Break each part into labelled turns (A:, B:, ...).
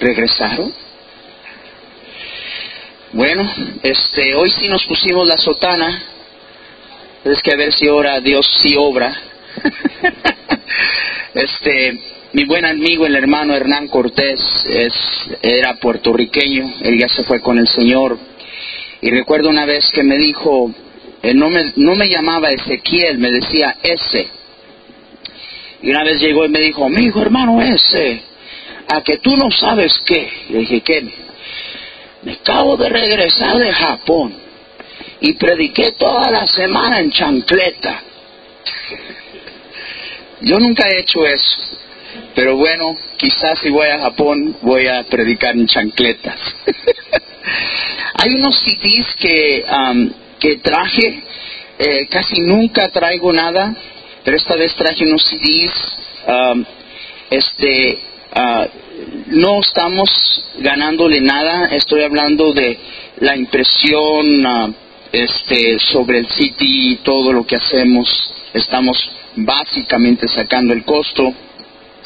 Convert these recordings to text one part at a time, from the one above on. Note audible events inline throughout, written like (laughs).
A: ¿Regresaron? Bueno, este, hoy sí nos pusimos la sotana. Es que a ver si ahora Dios sí obra. (laughs) este, mi buen amigo, el hermano Hernán Cortés, es, era puertorriqueño. Él ya se fue con el Señor. Y recuerdo una vez que me dijo, él no me, no me llamaba Ezequiel, me decía ese. Y una vez llegó y me dijo, amigo hermano ese, a que tú no sabes qué. Le dije, ¿qué? Me acabo de regresar de Japón y prediqué toda la semana en chancleta. (laughs) Yo nunca he hecho eso, pero bueno, quizás si voy a Japón voy a predicar en chancletas. (laughs) Hay unos CDs que, que traje, eh, casi nunca traigo nada, pero esta vez traje unos CDs. este, uh, no estamos ganándole nada, estoy hablando de la impresión uh, este, sobre el CD y todo lo que hacemos, estamos básicamente sacando el costo.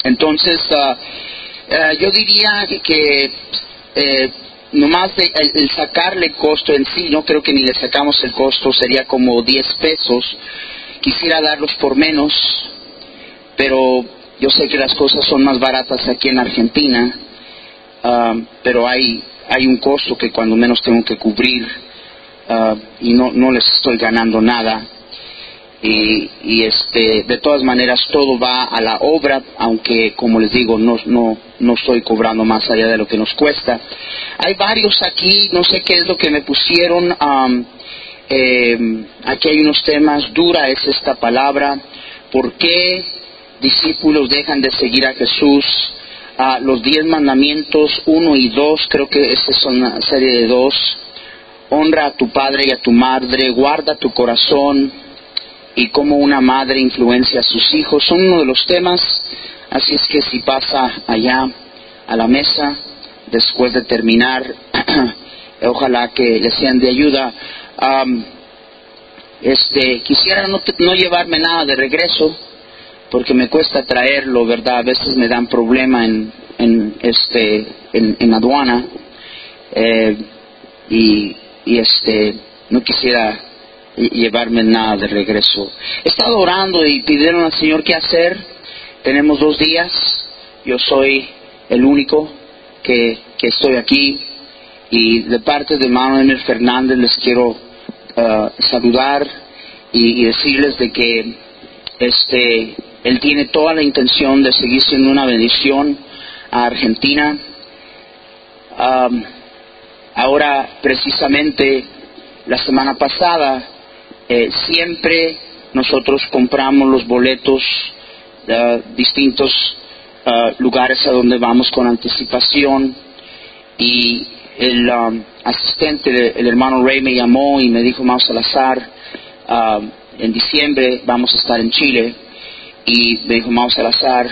A: Entonces, uh, yo diría que eh, nomás el, sacarle costo en sí, no creo que ni le sacamos el costo, sería como 10 pesos. Quisiera darlos por menos, pero yo sé que las cosas son más baratas aquí en Argentina, ah, pero hay, hay un costo que cuando menos tengo que cubrir ah, y no, no les estoy ganando nada. Y, y, este, de todas maneras todo va a la obra, aunque como les digo, no, no, no estoy cobrando más allá de lo que nos cuesta. Hay varios aquí, no sé qué es lo que me pusieron. Eh, aquí hay unos temas, dura es esta palabra. ¿Por qué discípulos dejan de seguir a Jesús? los diez mandamientos, uno y dos, creo que esa es una serie de dos. Honra a tu padre y a tu madre, guarda tu corazón y cómo una madre influencia a sus hijos. Son uno de los temas Así es que si pasa allá a la mesa, después de terminar, (clears throat) ojalá que le sean de ayuda. Este, quisiera no, no, llevarme nada de regreso, porque me cuesta traerlo, ¿verdad? A veces me dan problema en, en este, en, aduana. Eh, y, y este, no quisiera llevarme nada de regreso. He estado orando y pidieron al Señor qué hacer tenemos dos días, yo soy el único que, estoy aquí y de parte de Manuel Fernández les quiero uh, saludar y, decirles de que este él tiene toda la intención de seguir siendo una bendición a Argentina. Ahora, precisamente, la semana pasada, eh, siempre nosotros compramos los boletos distintos uh, lugares a donde vamos con anticipación y el um, asistente, el hermano Ray me llamó y me dijo, Mau Salazar, uh, en diciembre vamos a estar en Chile y me dijo, Mau Salazar,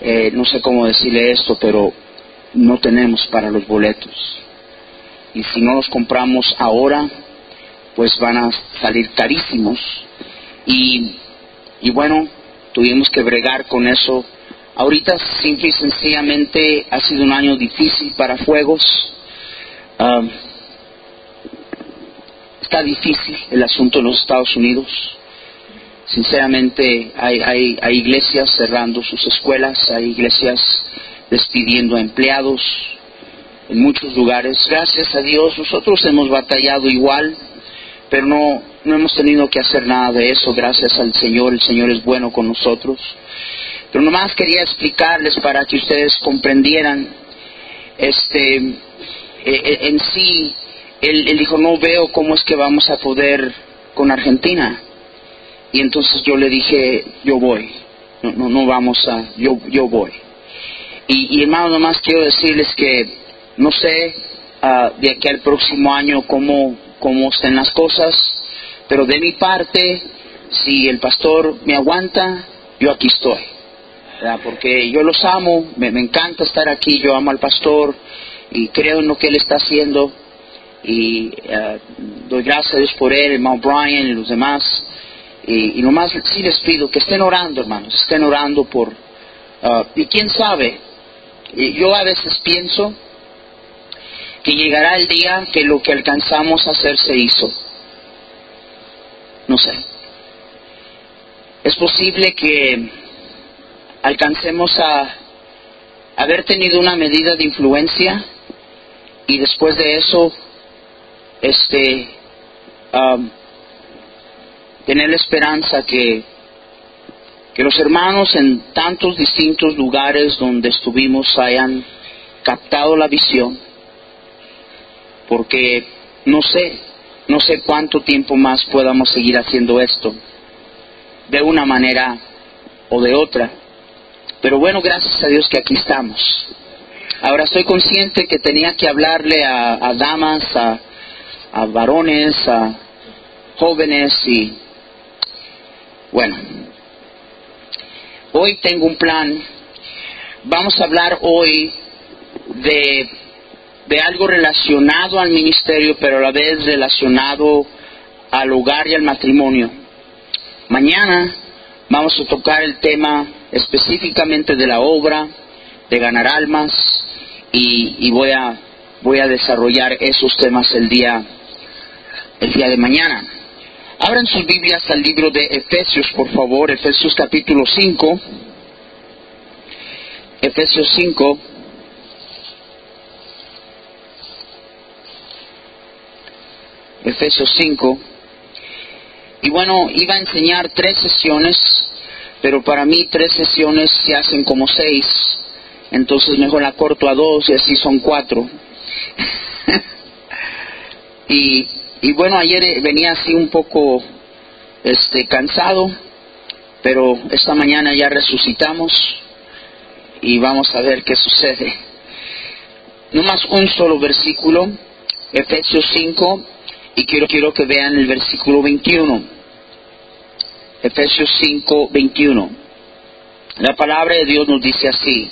A: eh, no sé cómo decirle esto, pero no tenemos para los boletos. Y si no los compramos ahora, pues van a salir carísimos. Y, y bueno, tuvimos que bregar con eso. Ahorita simple y sencillamente ha sido un año difícil para Fuegos. Ah, está difícil el asunto en los Estados Unidos. Sinceramente hay, hay, hay iglesias cerrando sus escuelas, hay iglesias despidiendo a empleados en muchos lugares. Gracias a Dios nosotros hemos batallado igual, pero no, no hemos tenido que hacer nada de eso, gracias al Señor, el Señor es bueno con nosotros. Pero nomás quería explicarles para que ustedes comprendieran, este, e, e, en sí, él, dijo, no veo cómo es que vamos a poder con Argentina. Y entonces yo le dije, yo voy, no, no, no vamos a, yo, yo voy. Y, y hermano, nomás quiero decirles que no sé uh, de aquí al próximo año cómo, cómo estén las cosas, pero de mi parte, si el pastor me aguanta, yo aquí estoy. Porque yo los amo, me, encanta estar aquí, yo amo al pastor y creo en lo que él está haciendo y eh, doy gracias a Dios por él, hermano Brian y los demás. Y, nomás sí les pido que estén orando, hermanos, estén orando por, Ah, y quién sabe, yo a veces pienso que llegará el día que lo que alcanzamos a hacer se hizo. No sé. Es posible que alcancemos a haber tenido una medida de influencia y después de eso, este, tener la esperanza que, que los hermanos en tantos distintos lugares donde estuvimos hayan captado la visión, porque no sé, no sé cuánto tiempo más podamos seguir haciendo esto, de una manera o de otra. Pero bueno, gracias a Dios que aquí estamos. Ahora estoy consciente que tenía que hablarle a, damas, a, a varones, a jóvenes y bueno, hoy tengo un plan. Vamos a hablar hoy de, de algo relacionado al ministerio, pero a la vez relacionado al hogar y al matrimonio. Mañana vamos a tocar el tema específicamente de la obra, de ganar almas, y, voy, a, voy a desarrollar esos temas el día, el día de mañana. Abran sus Biblias al libro de Efesios, por favor, Efesios capítulo 5. Efesios 5. Efesios 5. Y bueno, iba a enseñar tres sesiones, pero para mí tres sesiones se hacen como seis, entonces mejor la corto a dos y así son cuatro. (laughs) y, y bueno, ayer eh, venía así un poco este, cansado, pero esta mañana ya resucitamos y vamos a ver qué sucede. No más un solo versículo, Efesios 5, y quiero, quiero que vean el versículo 21. Efesios 5, 21. La palabra de Dios nos dice así.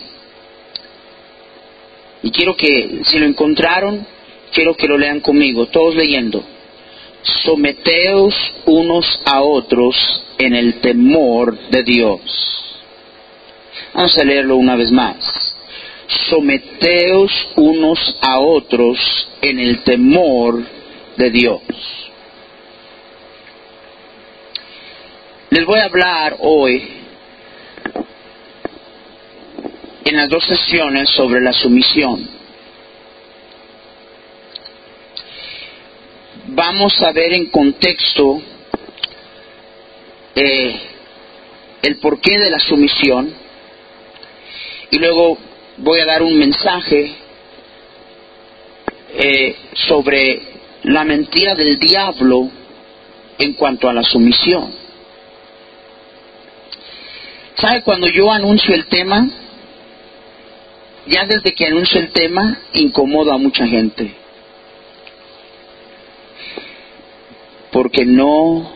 A: Y quiero que, si lo encontraron, quiero que lo lean conmigo, todos leyendo. Someteos unos a otros en el temor de Dios. Vamos a leerlo una vez más. Someteos unos a otros en el temor de Dios. Les voy a hablar hoy en las dos sesiones sobre la sumisión. Vamos a ver en contexto eh, el porqué de la sumisión y luego voy a dar un mensaje eh, sobre la mentira del diablo en cuanto a la sumisión. ¿Sabe cuando yo anuncio el tema? Ya desde que anuncio el tema, incomodo a mucha gente. Porque no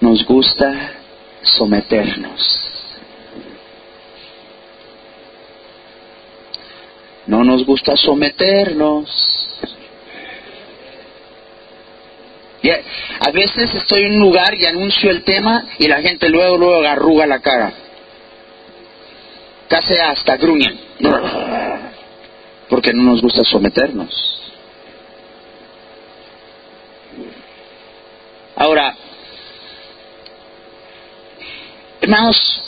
A: nos gusta someternos. No nos gusta someternos. a veces estoy en un lugar y anuncio el tema y la gente luego, luego arruga la cara casi hasta gruñen, porque no nos gusta someternos. Ahora, hermanos,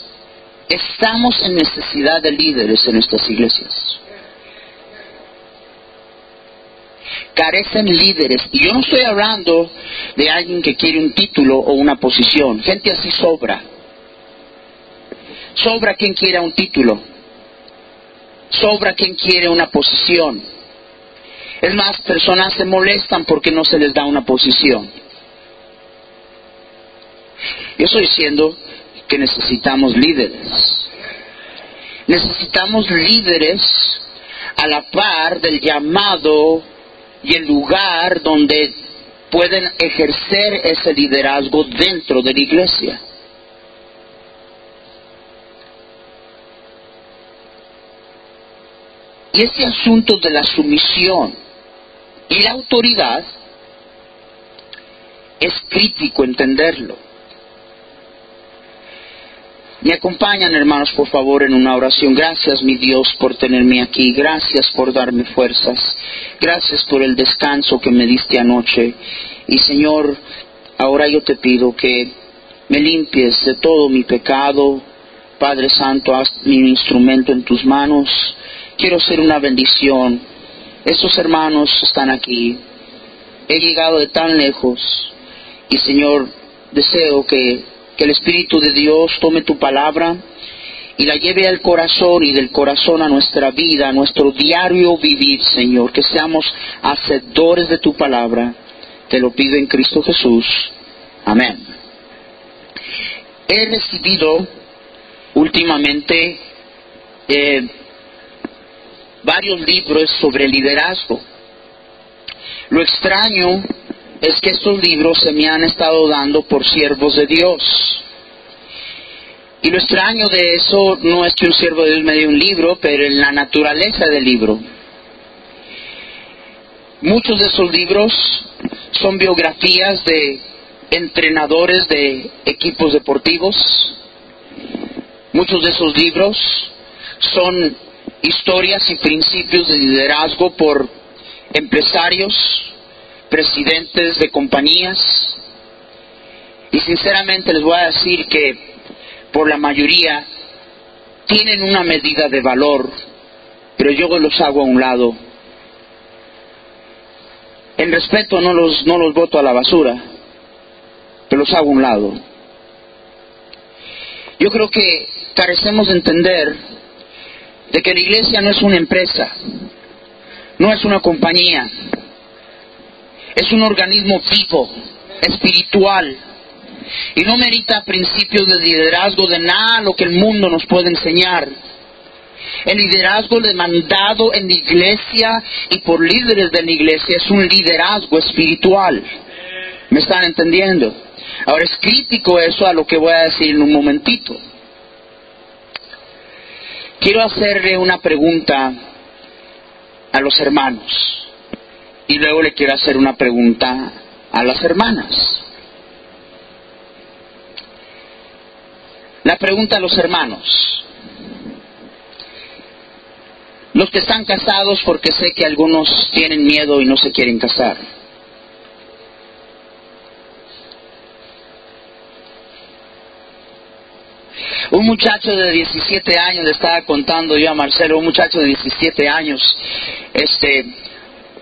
A: estamos en necesidad de líderes en nuestras iglesias. Carecen líderes. Y yo no estoy hablando de alguien que quiere un título o una posición. Gente así sobra sobra quien quiera un título, sobra quien quiere una posición. Es más, personas se molestan porque no se les da una posición. Yo estoy diciendo que necesitamos líderes. Necesitamos líderes a la par del llamado y el lugar donde pueden ejercer ese liderazgo dentro de la iglesia. Y ese asunto de la sumisión y la autoridad es crítico entenderlo. Me acompañan, hermanos, por favor, en una oración. Gracias, mi Dios, por tenerme aquí. Gracias por darme fuerzas. Gracias por el descanso que me diste anoche. Y, Señor, ahora yo te pido que me limpies de todo mi pecado. Padre Santo, haz mi instrumento en tus manos. Quiero ser una bendición. Estos hermanos están aquí. He llegado de tan lejos. Y, Señor, deseo que el Espíritu de Dios tome tu palabra y la lleve al corazón y del corazón a nuestra vida, a nuestro diario vivir, Señor, que seamos hacedores de tu palabra. Te lo pido en Cristo Jesús. Amén. He recibido últimamente eh, varios libros sobre liderazgo. Lo extraño es que estos libros se me han estado dando por siervos de Dios. Y lo extraño de eso no es que un siervo de Dios me dé un libro, pero en la naturaleza del libro. Muchos de esos libros son biografías de entrenadores de equipos deportivos. Muchos de esos libros son historias y principios de liderazgo por empresarios, presidentes de compañías y sinceramente les voy a decir que por la mayoría tienen una medida de valor, pero yo los hago a un lado. En respeto no los, no los voto a la basura, pero los hago a un lado. Yo creo que carecemos de entender de que la iglesia no es una empresa, no es una compañía, es un organismo vivo, espiritual, y no merita principios de liderazgo de nada lo que el mundo nos puede enseñar. El liderazgo demandado en la iglesia y por líderes de la iglesia es un liderazgo espiritual. ¿Me están entendiendo? Ahora es crítico eso a lo que voy a decir en un momentito. Quiero hacerle una pregunta a los hermanos. Y luego le quiero hacer una pregunta a las hermanas. La pregunta a los hermanos. Los que están casados porque sé que algunos tienen miedo y no se quieren casar. Un muchacho de 17 años, le estaba contando yo a Marcelo, un muchacho de 17 años, este,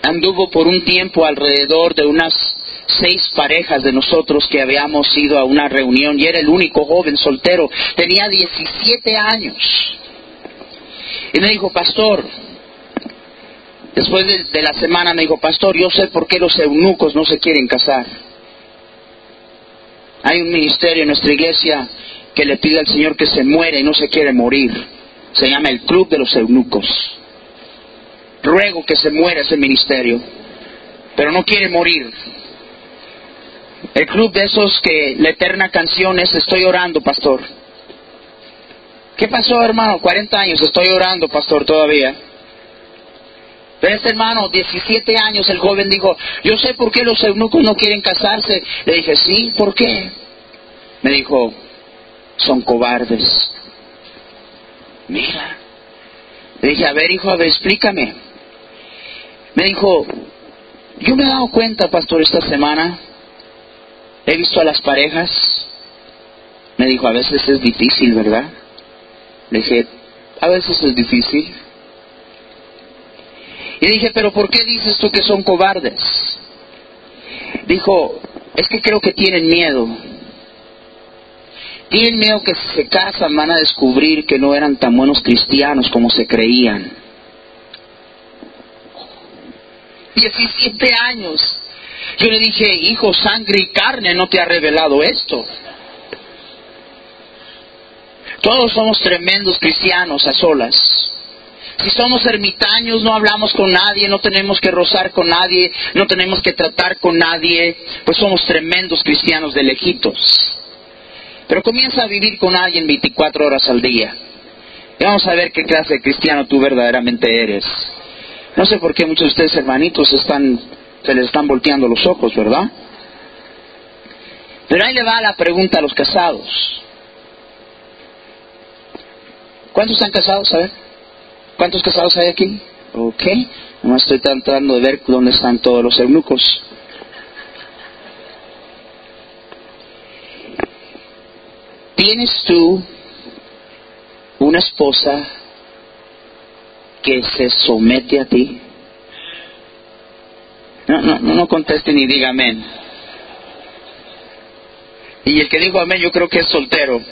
A: anduvo por un tiempo alrededor de unas seis parejas de nosotros que habíamos ido a una reunión y era el único joven soltero. Tenía 17 años. Y me dijo, pastor, después de, de, la semana me dijo, pastor, yo sé por qué los eunucos no se quieren casar. Hay un ministerio en nuestra iglesia que le pide al Señor que se muere y no se quiere morir. Se llama el Club de los Eunucos ruego que se muera ese ministerio, pero no quiere morir. El club de esos que la eterna canción es Estoy orando, pastor. ¿Qué pasó, hermano? 40 años, estoy orando, pastor, todavía. Pero este hermano, 17 años, el joven dijo, yo sé por qué los eunucos no quieren casarse. Le dije, sí, ¿por qué? Me dijo, son cobardes. Mira. Le dije, a ver, hijo, a ver, explícame. Me dijo, yo me he dado cuenta, pastor, esta semana, he visto a las parejas, me dijo, a veces es difícil, ¿verdad? Le dije, a veces es difícil. Y dije, pero ¿por qué dices tú que son cobardes? Dijo, es que creo que tienen miedo. Tienen miedo que si se casan van a descubrir que no eran tan buenos cristianos como se creían. 17 años. Yo le dije, hijo, sangre y carne no te ha revelado esto. Todos somos tremendos cristianos a solas. Si somos ermitaños, no hablamos con nadie, no tenemos que rozar con nadie, no tenemos que tratar con nadie, pues somos tremendos cristianos de lejitos. Pero comienza a vivir con alguien 24 horas al día. Y vamos a ver qué clase de cristiano tú verdaderamente eres. No sé por qué muchos de ustedes, hermanitos, están, se les están volteando los ojos, ¿verdad? Pero ahí le va la pregunta a los casados. ¿Cuántos están casados? A ver. ¿Cuántos casados hay aquí? Ok. No estoy tratando de ver dónde están todos los eunucos. ¿Tienes tú una esposa que se somete a ti? No, no, no conteste ni diga amén. Y el que dijo amén yo creo que es soltero.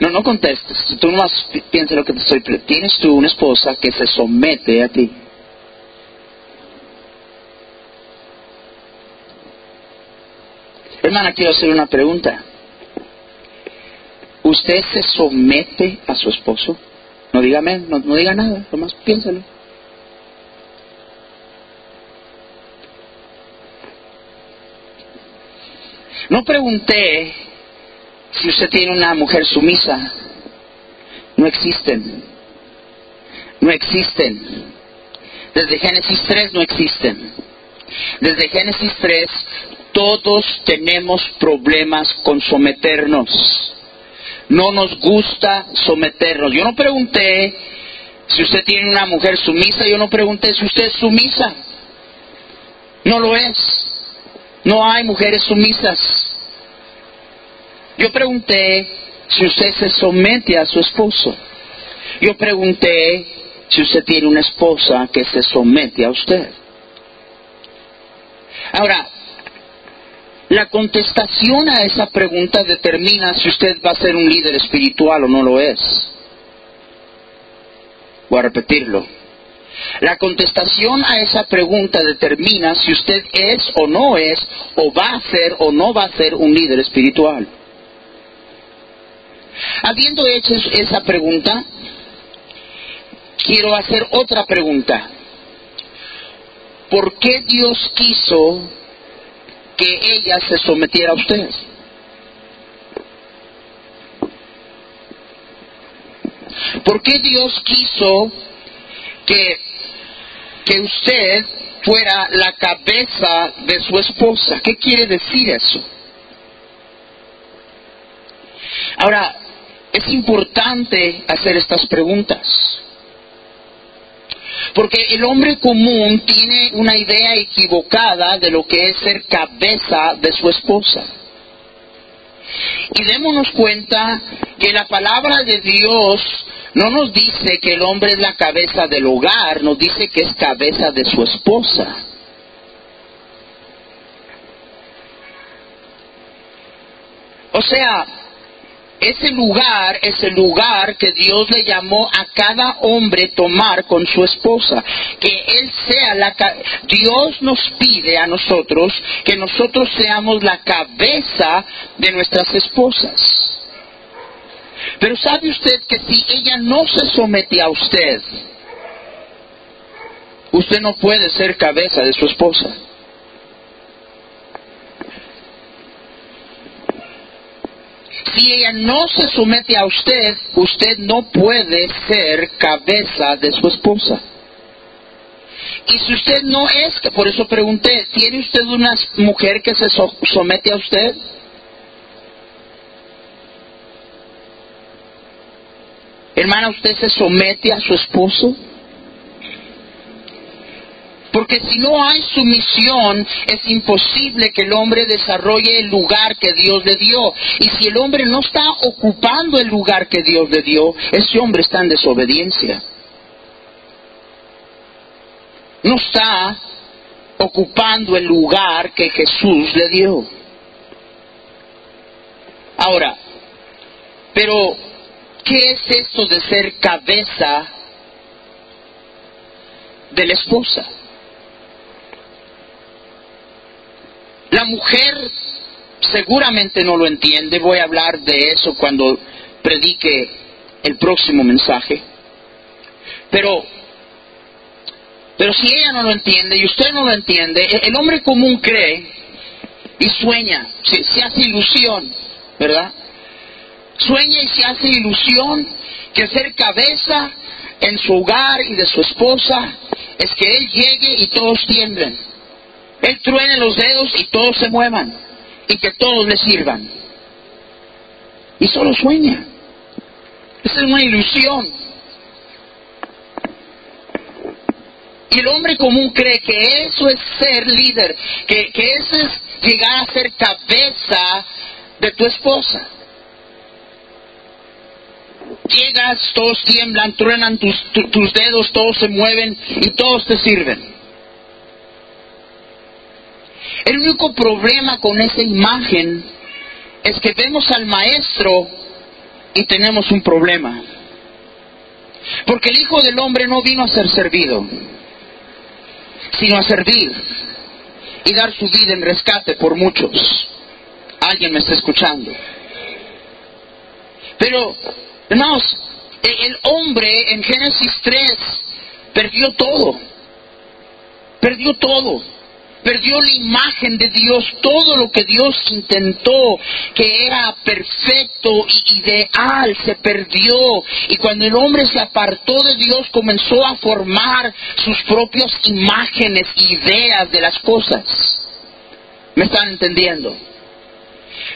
A: No, no contestes. Tú más piensa lo que te estoy... Tienes tú una esposa que se somete a ti. Hermana, quiero hacer una pregunta. ¿Usted se somete a su esposo? No diga no, no diga nada, nomás piénsalo. No pregunté si usted tiene una mujer sumisa. No existen. No existen. Desde Génesis 3 no existen. Desde Génesis 3 todos tenemos problemas con someternos. No nos gusta someternos. Yo no pregunté si usted tiene una mujer sumisa, yo no pregunté si usted es sumisa. No lo es. No hay mujeres sumisas. Yo pregunté si usted se somete a su esposo. Yo pregunté si usted tiene una esposa que se somete a usted. Ahora, la contestación a esa pregunta determina si usted va a ser un líder espiritual o no lo es. Voy a repetirlo. La contestación a esa pregunta determina si usted es o no es, o va a ser o no va a ser un líder espiritual. Habiendo hecho esa pregunta, quiero hacer otra pregunta. ¿Por qué Dios quiso que ella se sometiera a usted? ¿Por qué Dios quiso que, que usted fuera la cabeza de su esposa? ¿Qué quiere decir eso? Ahora, es importante hacer estas preguntas. Porque el hombre común tiene una idea equivocada de lo que es ser cabeza de su esposa. Y démonos cuenta que la palabra de Dios no nos dice que el hombre es la cabeza del hogar, nos dice que es cabeza de su esposa. O sea, ese lugar es el lugar que Dios le llamó a cada hombre tomar con su esposa. Que Él sea la... Dios nos pide a nosotros que nosotros seamos la cabeza de nuestras esposas. Pero sabe usted que si ella no se somete a usted, usted no puede ser cabeza de su esposa. Si ella no se somete a usted, usted no puede ser cabeza de su esposa. Y si usted no es, que por eso pregunté, ¿tiene usted una mujer que se somete a usted? Hermana, ¿usted se somete a su esposo? Porque si no hay sumisión, es imposible que el hombre desarrolle el lugar que Dios le dio. Y si el hombre no está ocupando el lugar que Dios le dio, ese hombre está en desobediencia. No está ocupando el lugar que Jesús le dio. Ahora, pero, ¿qué es esto de ser cabeza de la esposa? La mujer seguramente no lo entiende, voy a hablar de eso cuando predique el próximo mensaje. Pero, pero si ella no lo entiende y usted no lo entiende, el hombre común cree y sueña, se, se hace ilusión, ¿verdad? Sueña y se hace ilusión que ser cabeza en su hogar y de su esposa es que él llegue y todos tiemblen él truene los dedos y todos se muevan y que todos le sirvan. Y solo sueña. Esa es una ilusión. Y el hombre común cree que eso es ser líder, que, que eso es llegar a ser cabeza de tu esposa. Llegas, todos tiemblan, truenan tus, tus dedos, todos se mueven y todos te sirven. El único problema con esa imagen es que vemos al maestro y tenemos un problema. Porque el Hijo del Hombre no vino a ser servido, sino a servir y dar su vida en rescate por muchos. Alguien me está escuchando. Pero, hermanos, el hombre en Génesis 3 perdió todo. Perdió todo perdió la imagen de Dios, todo lo que Dios intentó, que era perfecto y ideal, se perdió. Y cuando el hombre se apartó de Dios, comenzó a formar sus propias imágenes, ideas de las cosas. ¿Me están entendiendo?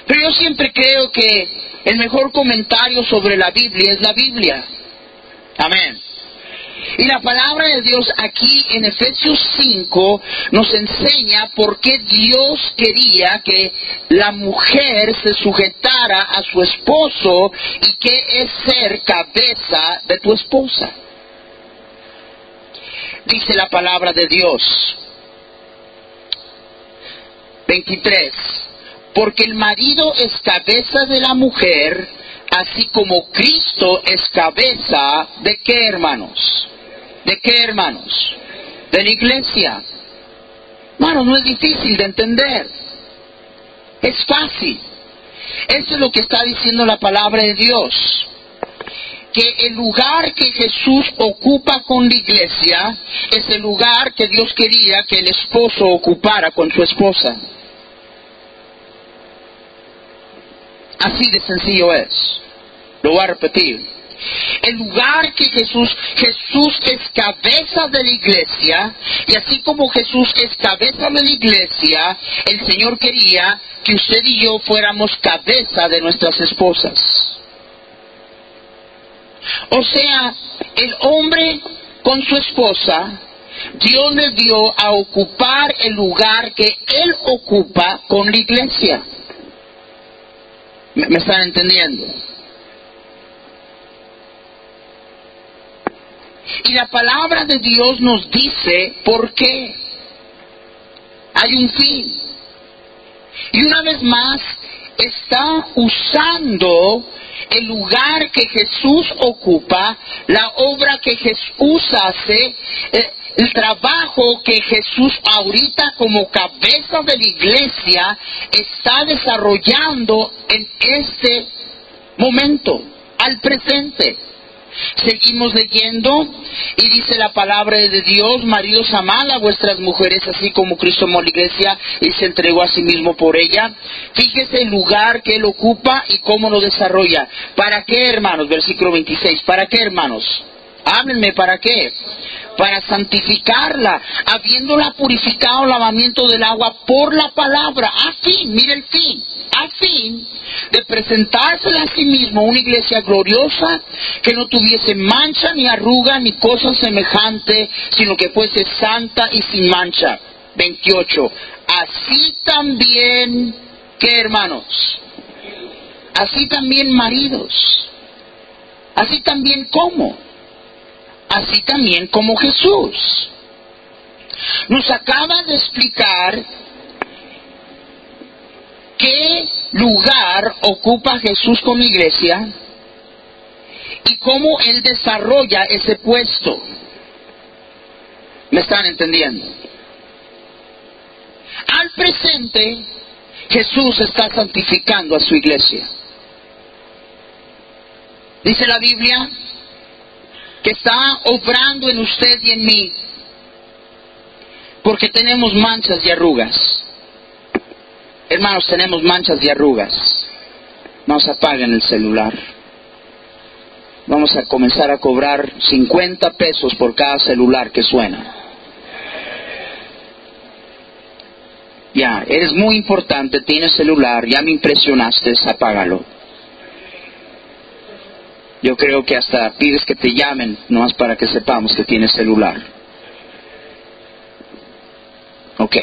A: Pero yo siempre creo que el mejor comentario sobre la Biblia es la Biblia. Amén. Y la palabra de Dios aquí en Efesios 5 nos enseña por qué Dios quería que la mujer se sujetara a su esposo y qué es ser cabeza de tu esposa. Dice la palabra de Dios. 23. Porque el marido es cabeza de la mujer, así como Cristo es cabeza de qué hermanos? ¿De qué, hermanos? De la iglesia. Hermanos, no es difícil de entender. Es fácil. Eso es lo que está diciendo la palabra de Dios. Que el lugar que Jesús ocupa con la iglesia es el lugar que Dios quería que el esposo ocupara con su esposa. Así de sencillo es. Lo voy a repetir el lugar que Jesús, Jesús es cabeza de la iglesia, y así como Jesús es cabeza de la iglesia, el Señor quería que usted y yo fuéramos cabeza de nuestras esposas. O sea, el hombre con su esposa, Dios le dio a ocupar el lugar que él ocupa con la iglesia. ¿Me, están entendiendo? Y la palabra de Dios nos dice por qué. Hay un fin. Y una vez más está usando el lugar que Jesús ocupa, la obra que Jesús hace, eh, el trabajo que Jesús ahorita como cabeza de la iglesia está desarrollando en este momento, al presente. Seguimos leyendo y dice la palabra de Dios, maridos amad a vuestras mujeres así como Cristo amó la iglesia y se entregó a sí mismo por ella. Fíjese el lugar que él ocupa y cómo lo desarrolla. ¿Para qué, hermanos? Versículo 26. ¿Para qué, hermanos? Háblenme, ¿para qué? Para santificarla, habiéndola purificado el lavamiento del agua por la palabra. A fin, mire el fin, a fin de presentársela a sí mismo una iglesia gloriosa que no tuviese mancha ni arruga ni cosa semejante, sino que fuese santa y sin mancha. 28. Así también, ¿qué hermanos? Así también maridos. Así también como así también como Jesús. Nos acaba de explicar qué lugar ocupa Jesús la iglesia y cómo Él desarrolla ese puesto. ¿Me están entendiendo? Al presente, Jesús está santificando a su iglesia. Dice la Biblia que está obrando en usted y en mí, porque tenemos manchas y arrugas. Hermanos, tenemos manchas y arrugas. Vamos a apaguen el celular. Vamos a comenzar a cobrar 50 pesos por cada celular que suena. Ya, eres muy importante, tienes celular, ya me impresionaste, apágalo. Yo creo que hasta pides que te llamen, nomás para que sepamos que tienes celular. Ok.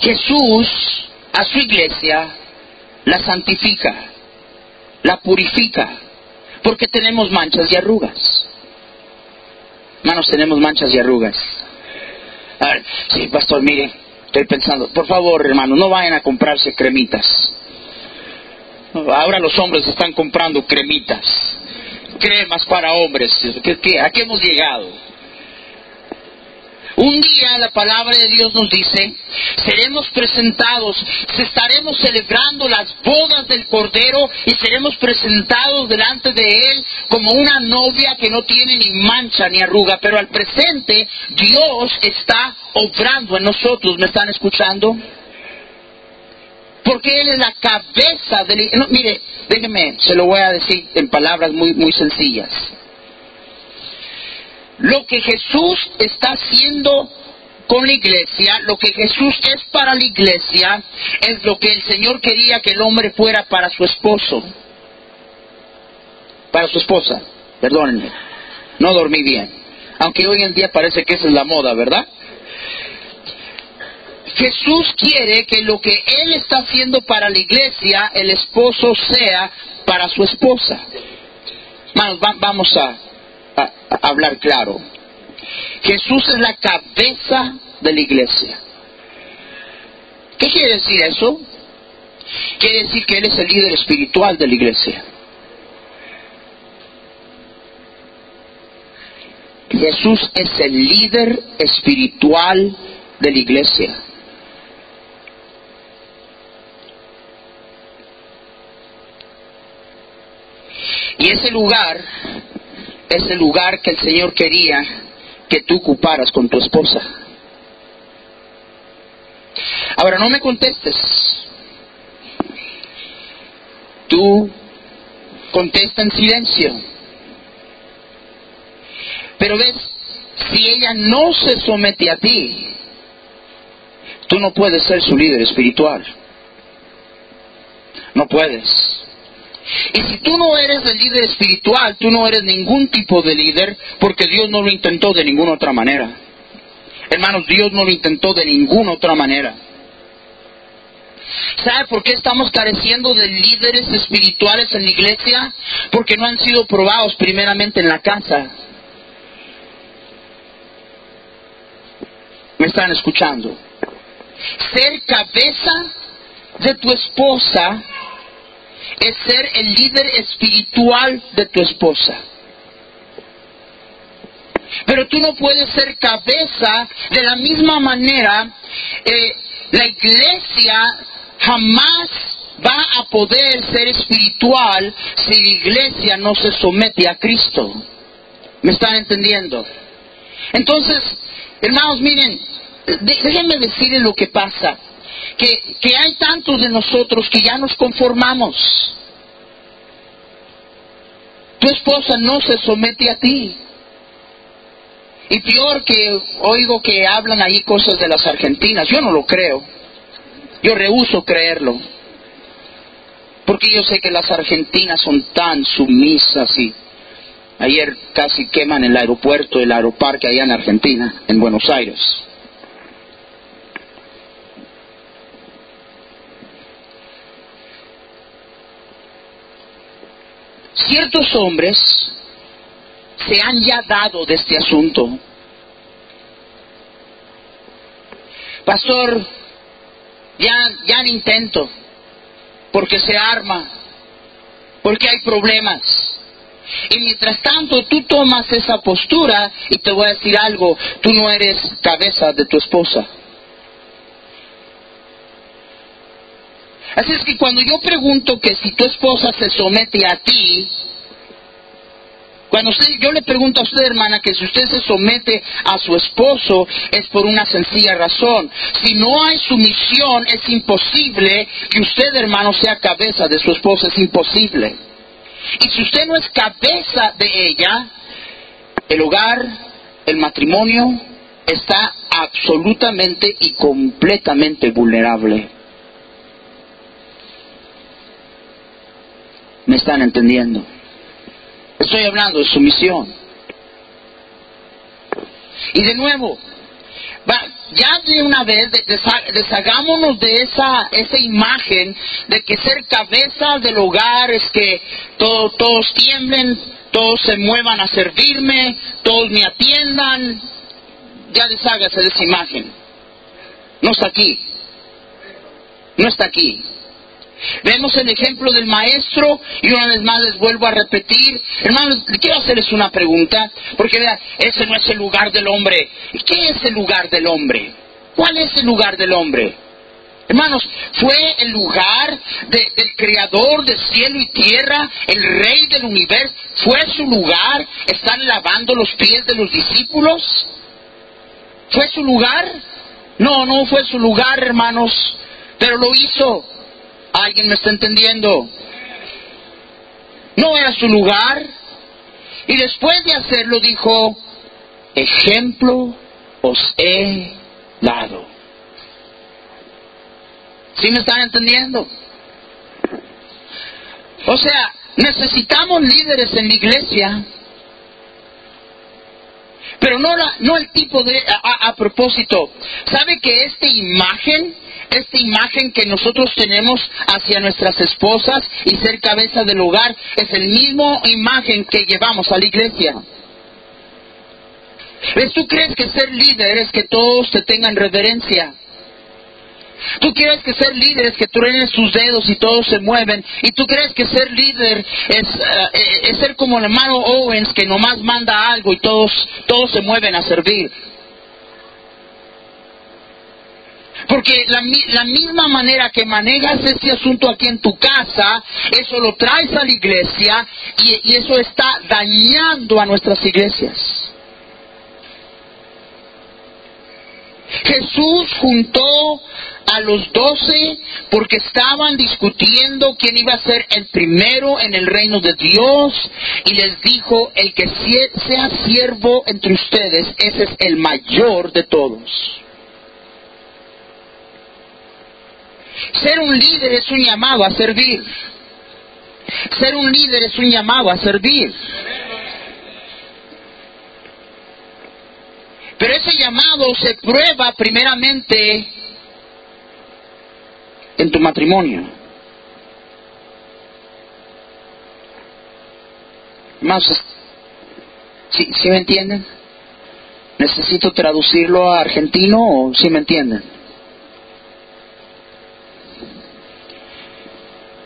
A: Jesús a su iglesia la santifica, la purifica, porque tenemos manchas y arrugas. Hermanos, tenemos manchas y arrugas. A ver, sí, pastor, mire, estoy pensando, por favor, hermano, no vayan a comprarse cremitas. Ahora los hombres están comprando cremitas, cremas para hombres. a qué hemos llegado? Un día la palabra de Dios nos dice, seremos presentados, estaremos celebrando las bodas del Cordero y seremos presentados delante de Él como una novia que no tiene ni mancha ni arruga, pero al presente Dios está obrando en nosotros, ¿me están escuchando? Porque Él es la cabeza del... No, mire, déjeme, se lo voy a decir en palabras muy, muy sencillas. Lo que Jesús está haciendo con la iglesia, lo que Jesús es para la iglesia, es lo que el Señor quería que el hombre fuera para su esposo. Para su esposa, perdónenme, no dormí bien. Aunque hoy en día parece que esa es la moda, ¿verdad? Jesús quiere que lo que Él está haciendo para la iglesia, el esposo sea para su esposa. vamos a, hablar claro. Jesús es la cabeza de la iglesia. ¿Qué quiere decir eso? Quiere decir que Él es el líder espiritual de la iglesia. Jesús es el líder espiritual de la iglesia. Y ese lugar es el lugar que el Señor quería que tú ocuparas con tu esposa. Ahora no me contestes. Tú contesta en silencio. Pero ves, si ella no se somete a ti, tú no puedes ser su líder espiritual. No puedes. Y si tú no eres el líder espiritual, tú no eres ningún tipo de líder porque Dios no lo intentó de ninguna otra manera. Hermanos, Dios no lo intentó de ninguna otra manera. ¿Sabe por qué estamos careciendo de líderes espirituales en la iglesia? Porque no han sido probados primeramente en la casa. ¿Me están escuchando? Ser cabeza de tu esposa es ser el líder espiritual de tu esposa. Pero tú no puedes ser cabeza de la misma manera. Eh, la iglesia jamás va a poder ser espiritual si la iglesia no se somete a Cristo. ¿Me están entendiendo? Entonces, hermanos, miren, déjenme decirles lo que pasa que, hay tantos de nosotros que ya nos conformamos. Tu esposa no se somete a ti. Y peor que oigo que hablan ahí cosas de las argentinas, yo no lo creo. Yo rehuso creerlo. Porque yo sé que las argentinas son tan sumisas y ayer casi queman el aeropuerto, el aeroparque allá en Argentina, en Buenos Aires. Ciertos hombres se han ya dado de este asunto. Pastor, ya, ya intento, porque se arma, porque hay problemas. Y mientras tanto tú tomas esa postura y te voy a decir algo, tú no eres cabeza de tu esposa. Así es que cuando yo pregunto que si tu esposa se somete a ti, cuando usted, yo le pregunto a usted, hermana, que si usted se somete a su esposo es por una sencilla razón. Si no hay sumisión, es imposible que usted, hermano, sea cabeza de su esposa, es imposible. Y si usted no es cabeza de ella, el hogar, el matrimonio, está absolutamente y completamente vulnerable. Están entendiendo. Estoy hablando de sumisión. Y de nuevo, ya de una vez deshagámonos de esa, esa imagen de que ser cabeza del hogar es que todos tiemblen, todos se muevan a servirme, todos me atiendan. Ya deshágase de esa imagen. No está aquí. No está aquí. Vemos el ejemplo del maestro y una vez más les vuelvo a repetir. Hermanos, quiero hacerles una pregunta, porque vean, ese no es el lugar del hombre. ¿Qué es el lugar del hombre? ¿Cuál es el lugar del hombre? Hermanos, fue el lugar del creador de cielo y tierra, el rey del universo. ¿Fue su lugar estar lavando los pies de los discípulos? ¿Fue su lugar? No, no fue su lugar, hermanos, pero lo hizo. ¿Alguien me está entendiendo? No era su lugar. Y después de hacerlo dijo, ejemplo os he dado. ¿Sí me están entendiendo? O sea, necesitamos líderes en la iglesia, pero no, la, no el tipo de... A, a propósito, ¿sabe que esta imagen esta imagen que nosotros tenemos hacia nuestras esposas y ser cabeza del hogar es el mismo imagen que llevamos a la iglesia. ¿Tú crees que ser líder es que todos te tengan reverencia? Tú crees que ser líder es que truenen sus dedos y todos se mueven. Y tú crees que ser líder es, eh, es ser como el hermano Owens que nomás manda algo y todos, todos se mueven a servir. Porque la, misma manera que manejas ese asunto aquí en tu casa, eso lo traes a la iglesia y, y eso está dañando a nuestras iglesias. Jesús juntó a los doce porque estaban discutiendo quién iba a ser el primero en el reino de Dios y les dijo, el que sea siervo entre ustedes, ese es el mayor de todos. Ser un líder es un llamado a servir. Ser un líder es un llamado a servir. Pero ese llamado se prueba primeramente en tu matrimonio. Más, ¿sí, me entienden? ¿Necesito traducirlo a argentino o sí me entienden?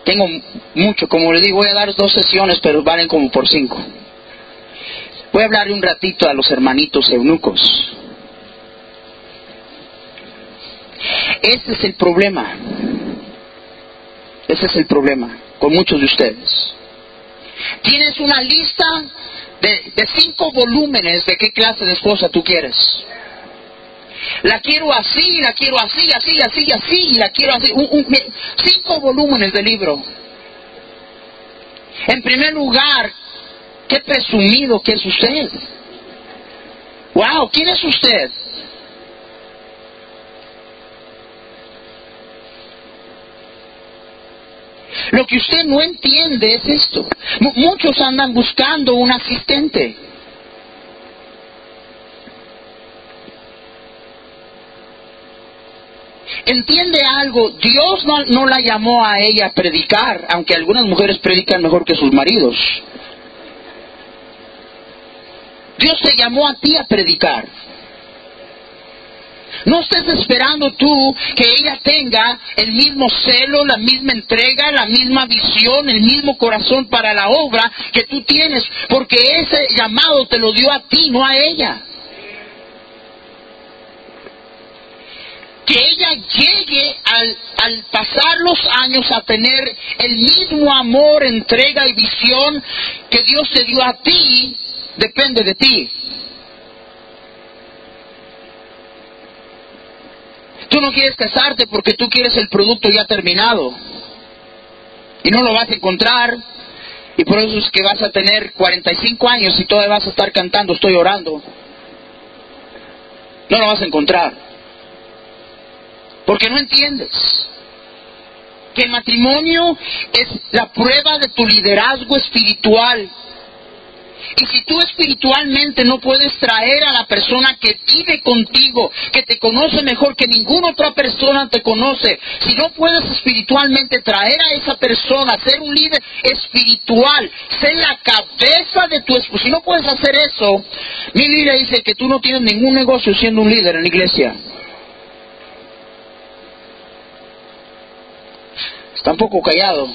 A: Tengo mucho, como le digo, voy a dar dos sesiones, pero valen como por cinco. Voy a hablarle un ratito a los hermanitos eunucos. Ese es el problema. Ese es el problema con muchos de ustedes. Tienes una lista de, de cinco volúmenes de qué clase de esposa tú quieres. La quiero así, la quiero así, así, así, así, la quiero así. cinco volúmenes de libro. En primer lugar, qué presumido que es usted. Wow, ¿quién es usted? Lo que usted no entiende es esto. muchos andan buscando un asistente. Entiende algo, Dios no, la llamó a ella a predicar, aunque algunas mujeres predican mejor que sus maridos. Dios te llamó a ti a predicar. No estés esperando tú que ella tenga el mismo celo, la misma entrega, la misma visión, el mismo corazón para la obra que tú tienes, porque ese llamado te lo dio a ti, no a ella. Que ella llegue al, pasar los años a tener el mismo amor, entrega y visión que Dios te dio a ti, depende de ti. Tú no quieres casarte porque tú quieres el producto ya terminado. Y no lo vas a encontrar. Y por eso es que vas a tener 45 años y todavía vas a estar cantando, estoy orando. No lo vas a encontrar. Porque no entiendes. que el matrimonio es la prueba de tu liderazgo espiritual. Y si tú espiritualmente no puedes traer a la persona que vive contigo, que te conoce mejor que ninguna otra persona te conoce, si no puedes espiritualmente traer a esa persona, ser un líder espiritual, ser la cabeza de tu esposo, si no puedes hacer eso, mi Biblia dice que tú no tienes ningún negocio siendo un líder en la iglesia. Está un poco callado.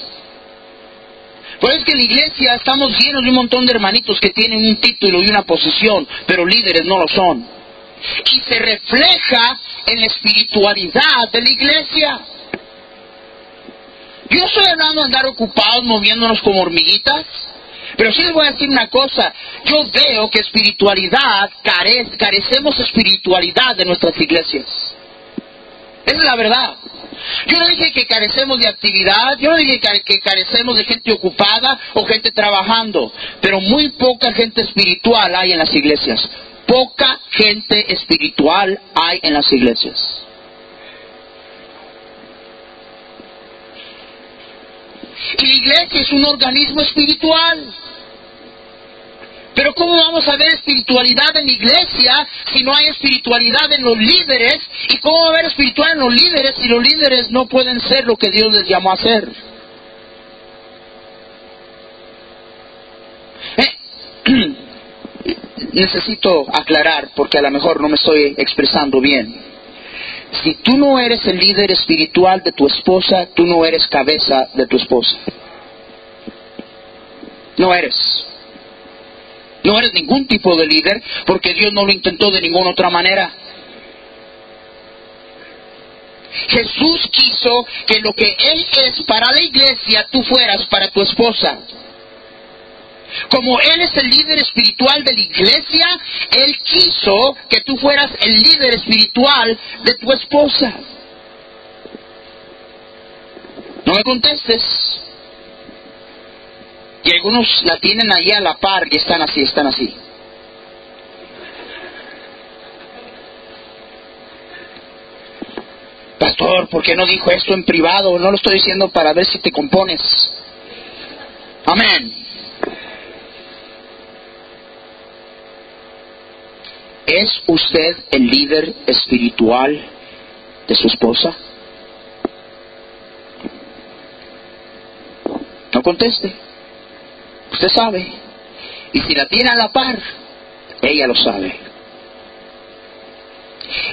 A: Por eso es que en la iglesia estamos llenos de un montón de hermanitos que tienen un título y una posición, pero líderes no lo son. Y se refleja en la espiritualidad de la iglesia. Yo estoy hablando de andar ocupados moviéndonos como hormiguitas, pero sí les voy a decir una cosa. Yo veo que espiritualidad, carecemos espiritualidad de nuestras iglesias. Esa es la verdad. Yo no dije que carecemos de actividad, yo no dije que carecemos de gente ocupada o gente trabajando, pero muy poca gente espiritual hay en las iglesias. Poca gente espiritual hay en las iglesias. Y la iglesia es un organismo espiritual. Pero ¿cómo vamos a ver espiritualidad en la iglesia si no hay espiritualidad en los líderes? ¿Y cómo va a haber espiritualidad en los líderes si los líderes no pueden ser lo que Dios les llamó a ser? Eh, (clears throat) necesito aclarar porque a lo mejor no me estoy expresando bien. Si tú no eres el líder espiritual de tu esposa, tú no eres cabeza de tu esposa. No eres. No eres ningún tipo de líder porque Dios no lo intentó de ninguna otra manera. Jesús quiso que lo que Él es para la iglesia, tú fueras para tu esposa. Como Él es el líder espiritual de la iglesia, Él quiso que tú fueras el líder espiritual de tu esposa. No me contestes. Y algunos la tienen ahí a la par y están así, están así. Pastor, ¿por qué no dijo esto en privado? No lo estoy diciendo para ver si te compones. Amén. ¿Es usted el líder espiritual de su esposa? No conteste. Usted sabe. Y si la tiene a la par, ella lo sabe.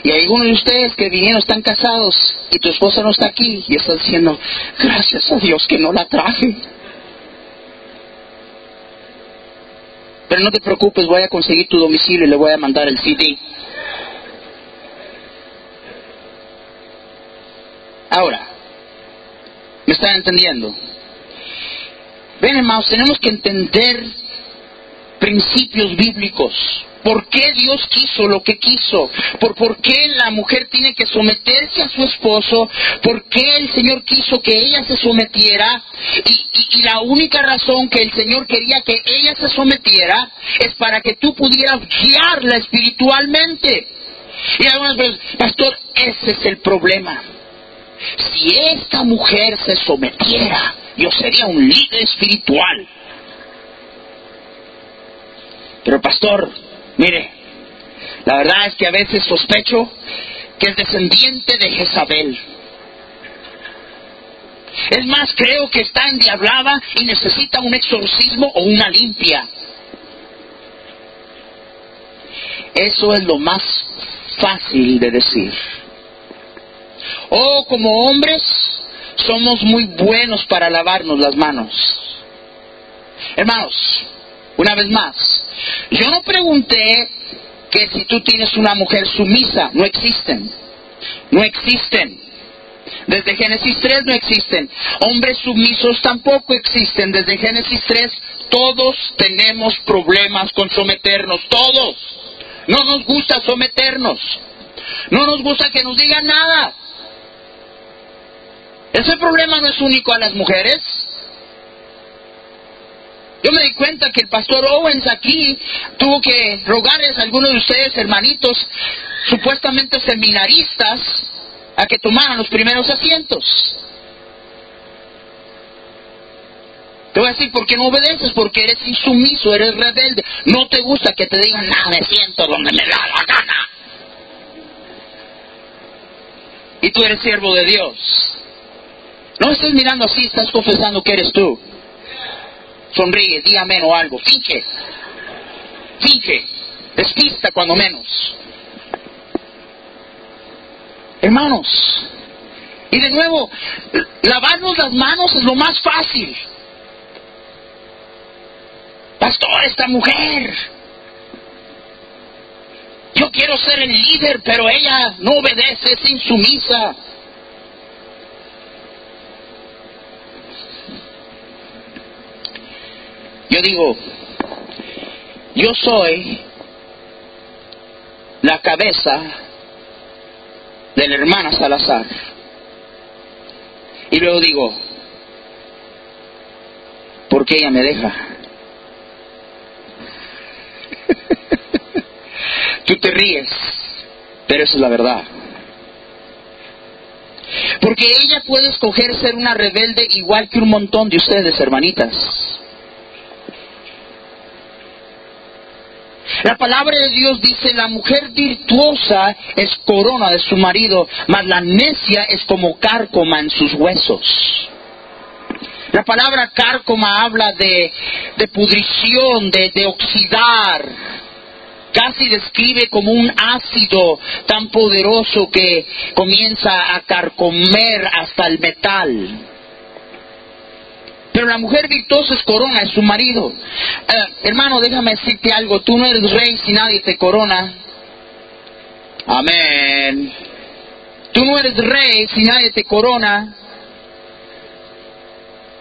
A: Y hay algunos de ustedes que vinieron, están casados y tu esposa no está aquí y está diciendo, gracias a Dios que no la traje. Pero no te preocupes, voy a conseguir tu domicilio y le voy a mandar el CD. Ahora, ¿me están entendiendo? Ven, hermanos, tenemos que entender principios bíblicos. ¿Por qué Dios quiso lo que quiso? ¿Por, ¿Por qué la mujer tiene que someterse a su esposo? ¿Por qué el Señor quiso que ella se sometiera? Y, y, la única razón que el Señor quería que ella se sometiera es para que tú pudieras guiarla espiritualmente. Y algunas veces, pastor, ese es el problema. Si esta mujer se sometiera, yo sería un líder espiritual. Pero pastor, mire, la verdad es que a veces sospecho que es descendiente de Jezabel. Es más, creo que está endiablada y necesita un exorcismo o una limpia. Eso es lo más fácil de decir. O como hombres, somos muy buenos para lavarnos las manos. Hermanos, una vez más, yo no pregunté que si tú tienes una mujer sumisa, no existen, no existen. Desde Génesis 3 no existen. Hombres sumisos tampoco existen. Desde Génesis 3 todos tenemos problemas con someternos, todos. No nos gusta someternos. No nos gusta que nos digan nada. Ese problema no es único a las mujeres. Yo me di cuenta que el pastor Owens aquí tuvo que rogarles a algunos de ustedes, hermanitos, supuestamente seminaristas, a que tomaran los primeros asientos. voy a decir, ¿por qué no obedeces? Porque eres insumiso, eres rebelde. No te gusta que te digan, nada, me siento donde me da la gana. Y tú eres siervo de Dios. No estés mirando así, estás confesando que eres tú. Sonríe, di amén o algo. Finge. Finge. Despista cuando menos. Hermanos, y de nuevo, lavarnos las manos es lo más fácil. Pastor, esta mujer. Yo quiero ser el líder, pero ella no obedece, es insumisa. Yo digo, yo soy la cabeza de la hermana Salazar. Y luego digo, ¿por qué ella me deja? (laughs) Tú te ríes, pero eso es la verdad. Porque ella puede escoger ser una rebelde igual que un montón de ustedes, hermanitas. La palabra de Dios dice, la mujer virtuosa es corona de su marido, mas la necia es como cárcoma en sus huesos. La palabra cárcoma habla de, de pudrición, de, de oxidar. Casi describe como un ácido tan poderoso que comienza a carcomer hasta el metal. Pero la mujer virtuosa es corona, es su marido. Eh, hermano, déjame decirte algo. Tú no eres rey si nadie te corona. Amén. Tú no eres rey si nadie te corona.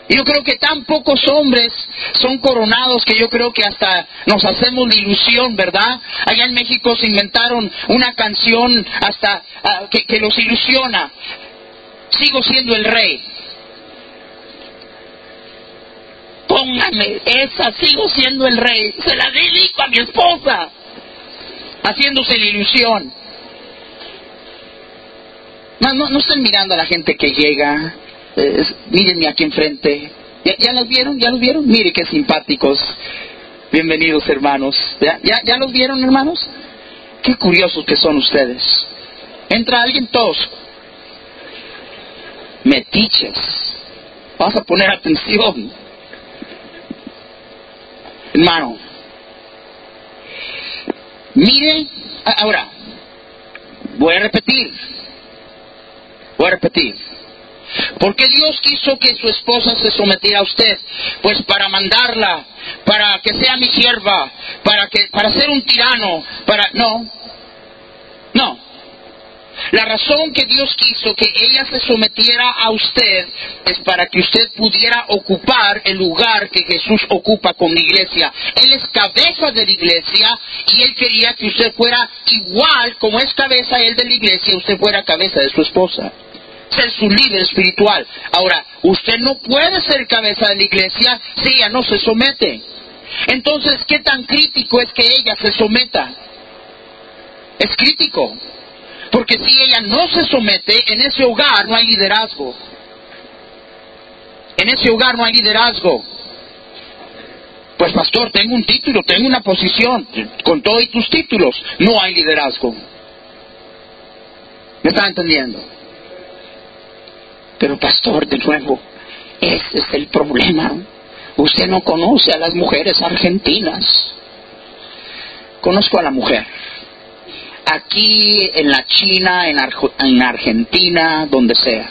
A: Y yo creo que tan pocos hombres son coronados que yo creo que hasta nos hacemos la ilusión, ¿verdad? Allá en México se inventaron una canción hasta que, que los ilusiona. Sigo siendo el rey. Póngame esa, sigo siendo el rey, se la dedico a mi esposa, haciéndose la ilusión. No, no, no estén mirando a la gente que llega, mírenme aquí enfrente. ¿Ya, ¿Ya los vieron? ¿Ya los vieron? Mire qué simpáticos. Bienvenidos hermanos. ¿Ya, ya, ¿Ya los vieron hermanos? Qué curiosos que son ustedes. Entra alguien todos. Metiches. Vas a poner atención hermano. Mire, ahora, voy a repetir, voy a repetir. Porque Dios quiso que su esposa se sometiera a usted, pues para mandarla, para que sea mi sierva, para que para ser un tirano, para no. No. La razón que Dios quiso que ella se sometiera a usted es para que usted pudiera ocupar el lugar que Jesús ocupa con la iglesia. Él es cabeza de la iglesia y él quería que usted fuera igual como es cabeza él de la iglesia, usted fuera cabeza de su esposa. Ser su líder espiritual. Ahora, usted no puede ser cabeza de la iglesia si ella no se somete. Entonces, ¿qué tan crítico es que ella se someta? Es crítico. Porque si ella no se somete, en ese hogar no hay liderazgo. En ese hogar no hay liderazgo. Pues pastor, tengo un título, tengo una posición, con todos tus títulos, no hay liderazgo. ¿Me está entendiendo? Pero pastor, de nuevo, ese es el problema. Usted no conoce a las mujeres argentinas. Conozco a la mujer aquí, en la China, en, en Argentina, donde sea.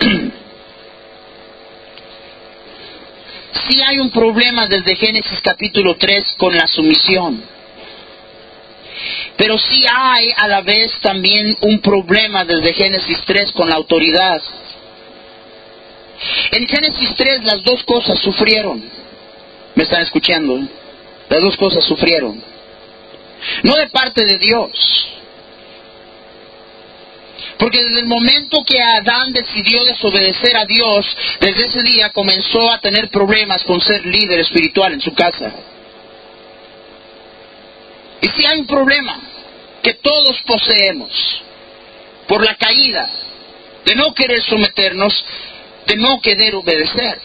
A: (clears throat) Sí hay un problema desde Génesis capítulo 3 con la sumisión. Pero sí hay a la vez también un problema desde Génesis 3 con la autoridad. En Génesis 3 las dos cosas sufrieron. ¿Me están escuchando? Las dos cosas sufrieron. No de parte de Dios. Porque desde el momento que Adán decidió desobedecer a Dios, desde ese día comenzó a tener problemas con ser líder espiritual en su casa. Y si hay un problema que todos poseemos por la caída, de no querer someternos, de no querer obedecer.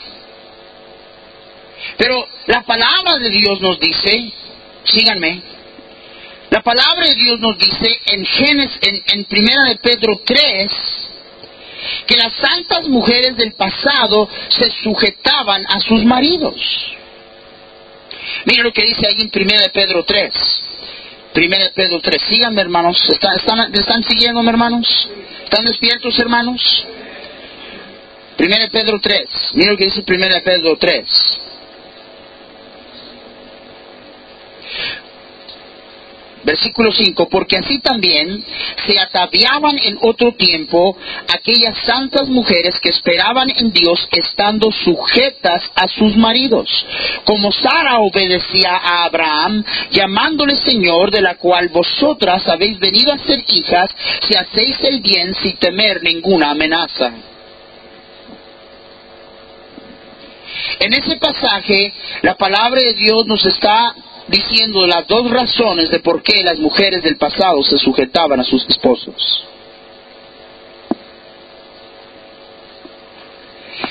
A: Pero la palabra de Dios nos dice, síganme, la palabra de Dios nos dice en Génesis, en, Primera de Pedro 3, que las santas mujeres del pasado se sujetaban a sus maridos. Mira lo que dice ahí en Primera de Pedro 3. Primera de Pedro 3. Síganme, hermanos. ¿Están, están, están siguiendo, hermanos? ¿Están despiertos, hermanos? Primera de Pedro 3. Mira lo que dice Primera de Pedro 3. Versículo 5, porque así también se ataviaban en otro tiempo aquellas santas mujeres que esperaban en Dios estando sujetas a sus maridos, como Sara obedecía a Abraham, llamándole Señor, de la cual vosotras habéis venido a ser hijas, si hacéis el bien sin temer ninguna amenaza. En ese pasaje, la palabra de Dios nos está diciendo las dos razones de por qué las mujeres del pasado se sujetaban a sus esposos.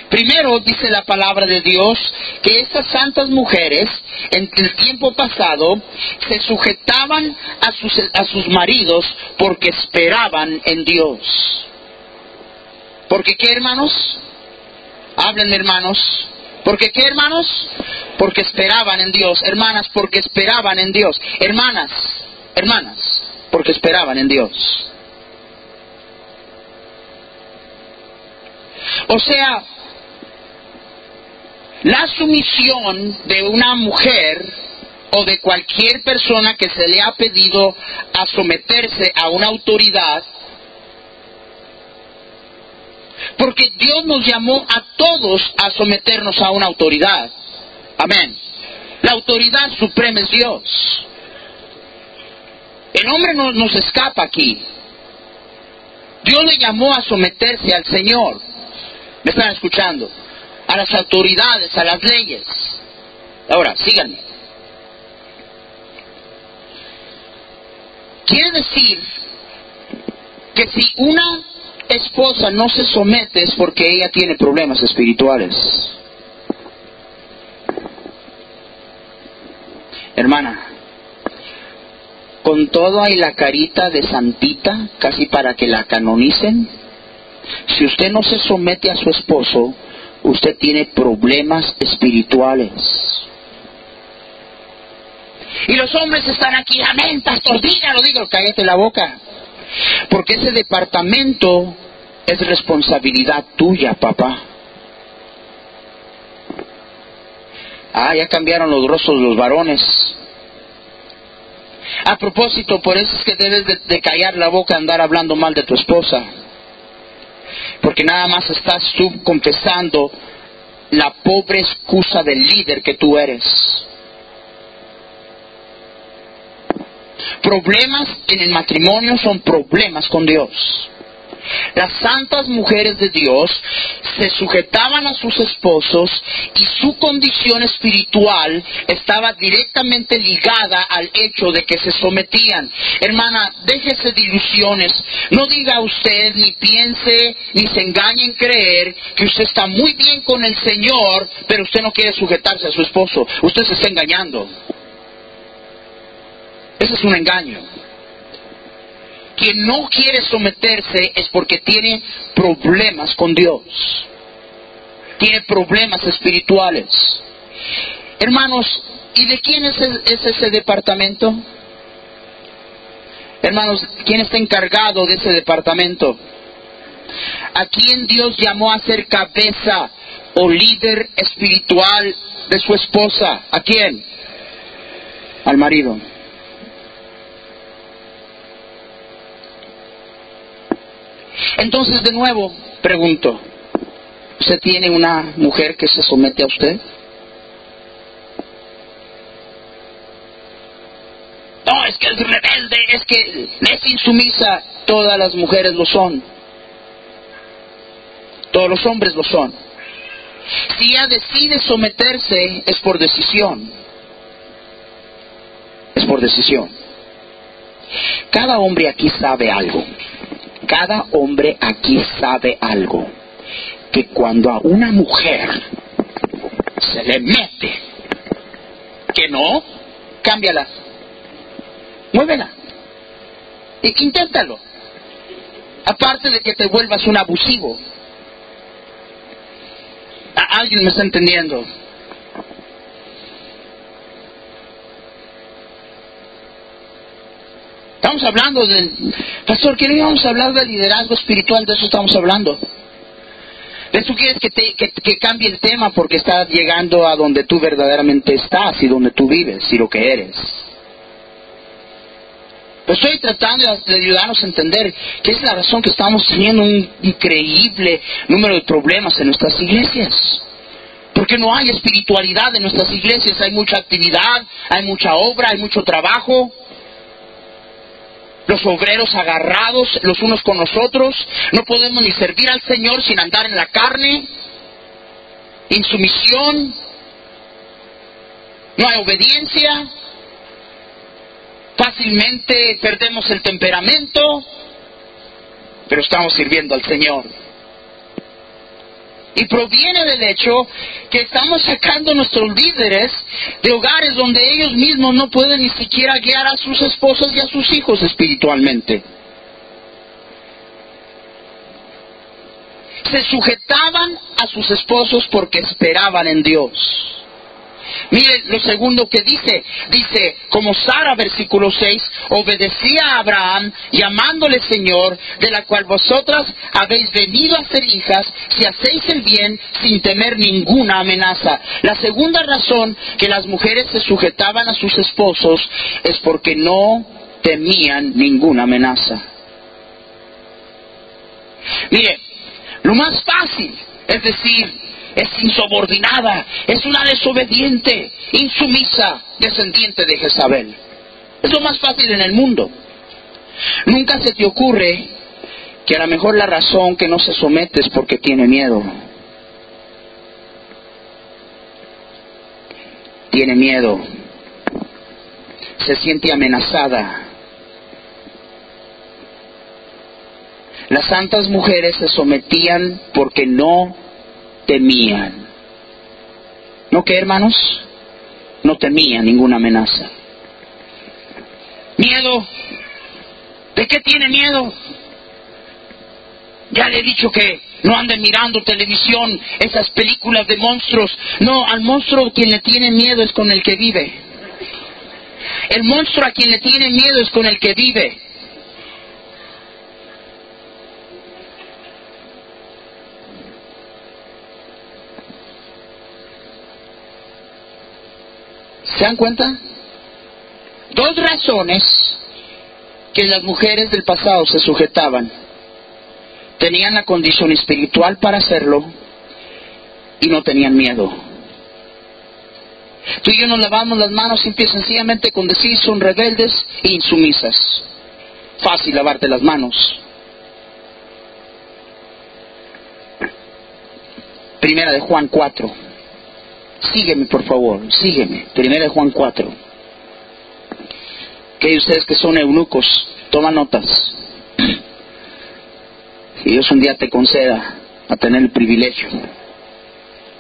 A: Primero dice la palabra de Dios que estas santas mujeres en el tiempo pasado se sujetaban a sus, a sus maridos porque esperaban en Dios. ¿Porque qué hermanos? Hablen hermanos. ¿Porque qué hermanos? Porque esperaban en Dios. Hermanas, porque esperaban en Dios. Hermanas, hermanas, porque esperaban en Dios. O sea, la sumisión de una mujer o de cualquier persona que se le ha pedido a someterse a una autoridad porque Dios nos llamó a todos a someternos a una autoridad. Amén. La autoridad suprema es Dios. El hombre no nos escapa aquí. Dios le llamó a someterse al Señor. ¿Me están escuchando? A las autoridades, a las leyes. Ahora, síganme. Quiere decir que si una esposa no se somete es porque ella tiene problemas espirituales. Hermana, con todo hay la carita de santita, casi para que la canonicen. Si usted no se somete a su esposo, usted tiene problemas espirituales. Y los hombres están aquí, amén, pastor, dígalo, dígalo, cállate la boca. Porque ese departamento es responsabilidad tuya, papá. Ah, ya cambiaron los rostros los varones. A propósito, por eso es que debes de, de, callar la boca andar hablando mal de tu esposa. Porque nada más estás tú confesando la pobre excusa del líder que tú eres. Problemas en el matrimonio son problemas con Dios. Las santas mujeres de Dios se sujetaban a sus esposos y su condición espiritual estaba directamente ligada al hecho de que se sometían. Hermana, déjese de ilusiones. No diga usted, ni piense, ni se engañe en creer que usted está muy bien con el Señor, pero usted no quiere sujetarse a su esposo. Usted se está engañando. Ese es un engaño. Quien no quiere someterse es porque tiene problemas con Dios. Tiene problemas espirituales. Hermanos, ¿y de quién es, es ese departamento? Hermanos, ¿quién está encargado de ese departamento? ¿A quién Dios llamó a ser cabeza o líder espiritual de su esposa? ¿A quién? Al marido. Entonces, de nuevo, pregunto, ¿usted tiene una mujer que se somete a usted? No, es que es rebelde, es que es insumisa. Todas las mujeres lo son. Todos los hombres lo son. Si ella decide someterse, es por decisión. Es por decisión. Cada hombre aquí sabe algo cada hombre aquí sabe algo, que cuando a una mujer se le mete que no, cámbiala, muévela, y inténtalo. Aparte de que te vuelvas un abusivo. ¿Alguien me está entendiendo? Estamos hablando del... Pastor, ¿qué íbamos a hablar del liderazgo espiritual? De eso estamos hablando. ¿Ves tú quieres que, te, que, cambie el tema porque estás llegando a donde tú verdaderamente estás y donde tú vives y lo que eres? estoy tratando de ayudarnos a entender que es la razón que estamos teniendo un increíble número de problemas en nuestras iglesias. Porque no hay espiritualidad en nuestras iglesias, hay mucha actividad, hay mucha obra, hay mucho trabajo los obreros agarrados los unos con los otros, no podemos ni servir al Señor sin andar en la carne, insumisión, no hay obediencia, fácilmente perdemos el temperamento, pero estamos sirviendo al Señor. Y proviene del hecho que estamos sacando nuestros líderes de hogares donde ellos mismos no pueden ni siquiera guiar a sus esposas y a sus hijos espiritualmente. Se sujetaban a sus esposos porque esperaban en Dios. Mire lo segundo que dice. Dice, como Sara, versículo 6, obedecía a Abraham, llamándole Señor, de la cual vosotras habéis venido a ser hijas, si hacéis el bien sin temer ninguna amenaza. La segunda razón que las mujeres se sujetaban a sus esposos es porque no temían ninguna amenaza. Mire, lo más fácil es decir, es insubordinada, es una desobediente, insumisa, descendiente de Jezabel. Es lo más fácil en el mundo. Nunca se te ocurre que a lo mejor la razón que no se somete es porque tiene miedo. Tiene miedo. Se siente amenazada. Las santas mujeres se sometían porque no temían. ¿No qué, hermanos? No temían ninguna amenaza. Miedo. ¿De qué tiene miedo? Ya le he dicho que no anden mirando televisión, esas películas de monstruos. No, al monstruo quien le tiene miedo es con el que vive. El monstruo a quien le tiene miedo es con el que vive. ¿Se dan cuenta? Dos razones que las mujeres del pasado se sujetaban. Tenían la condición espiritual para hacerlo y no tenían miedo. Tú y yo nos lavamos las manos simple y sencillamente con decir son rebeldes e insumisas. Fácil lavarte las manos. Primera de Juan 4. Sígueme, por favor, sígueme. Primera de Juan 4. Que ustedes que son eunucos, toman notas. (clears throat) Si Dios un día te conceda a tener el privilegio,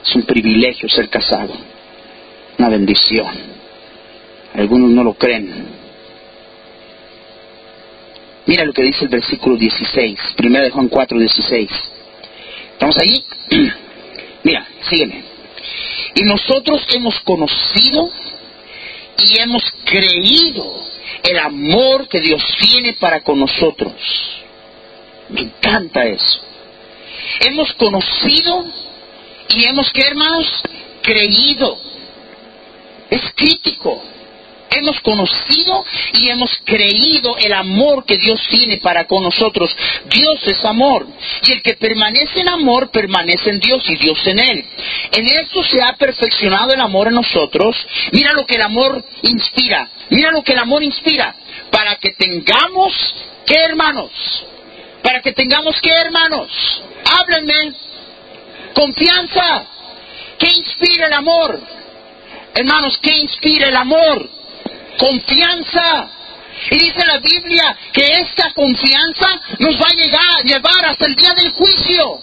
A: es un privilegio ser casado, una bendición. Algunos no lo creen. Mira lo que dice el versículo 16, primera de Juan 4, 16. ¿Estamos ahí? (clears throat) Mira, sígueme. Y nosotros hemos conocido y hemos creído el amor que Dios tiene para con nosotros. Me encanta eso. Hemos conocido y hemos, ¿qué hermanos? Creído. Es crítico hemos conocido y hemos creído el amor que Dios tiene para con nosotros. Dios es amor. Y el que permanece en amor, permanece en Dios y Dios en él. En esto se ha perfeccionado el amor en nosotros. Mira lo que el amor inspira. Mira lo que el amor inspira. Para que tengamos, ¿qué hermanos? Para que tengamos, ¿qué hermanos? Háblenme. Confianza. ¿Qué inspira el amor? Hermanos, ¿qué inspira el amor? Confianza. Y dice la Biblia que esta confianza nos va a llegar, llevar hasta el día del juicio.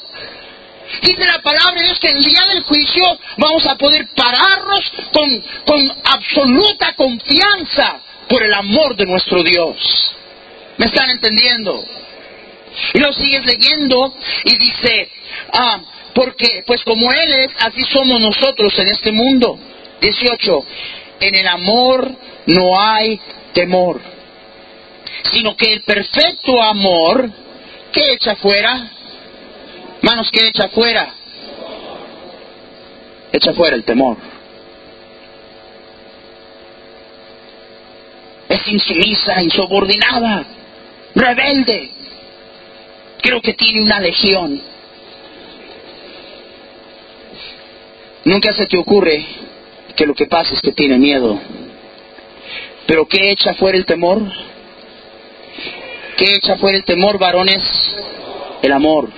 A: Dice la palabra de Dios que el día del juicio vamos a poder pararnos con, con absoluta confianza por el amor de nuestro Dios. ¿Me están entendiendo? Y lo sigues leyendo y dice, ah, porque pues como Él es, así somos nosotros en este mundo. 18. En el amor no hay temor, sino que el perfecto amor, ¿qué echa fuera? Manos, ¿qué echa fuera? Echa fuera el temor. Es insumisa, insubordinada, rebelde. Creo que tiene una legión. Nunca se te ocurre que lo que pasa es que tiene miedo. Pero ¿qué echa fuera el temor? ¿Qué echa fuera el temor, varones? El amor.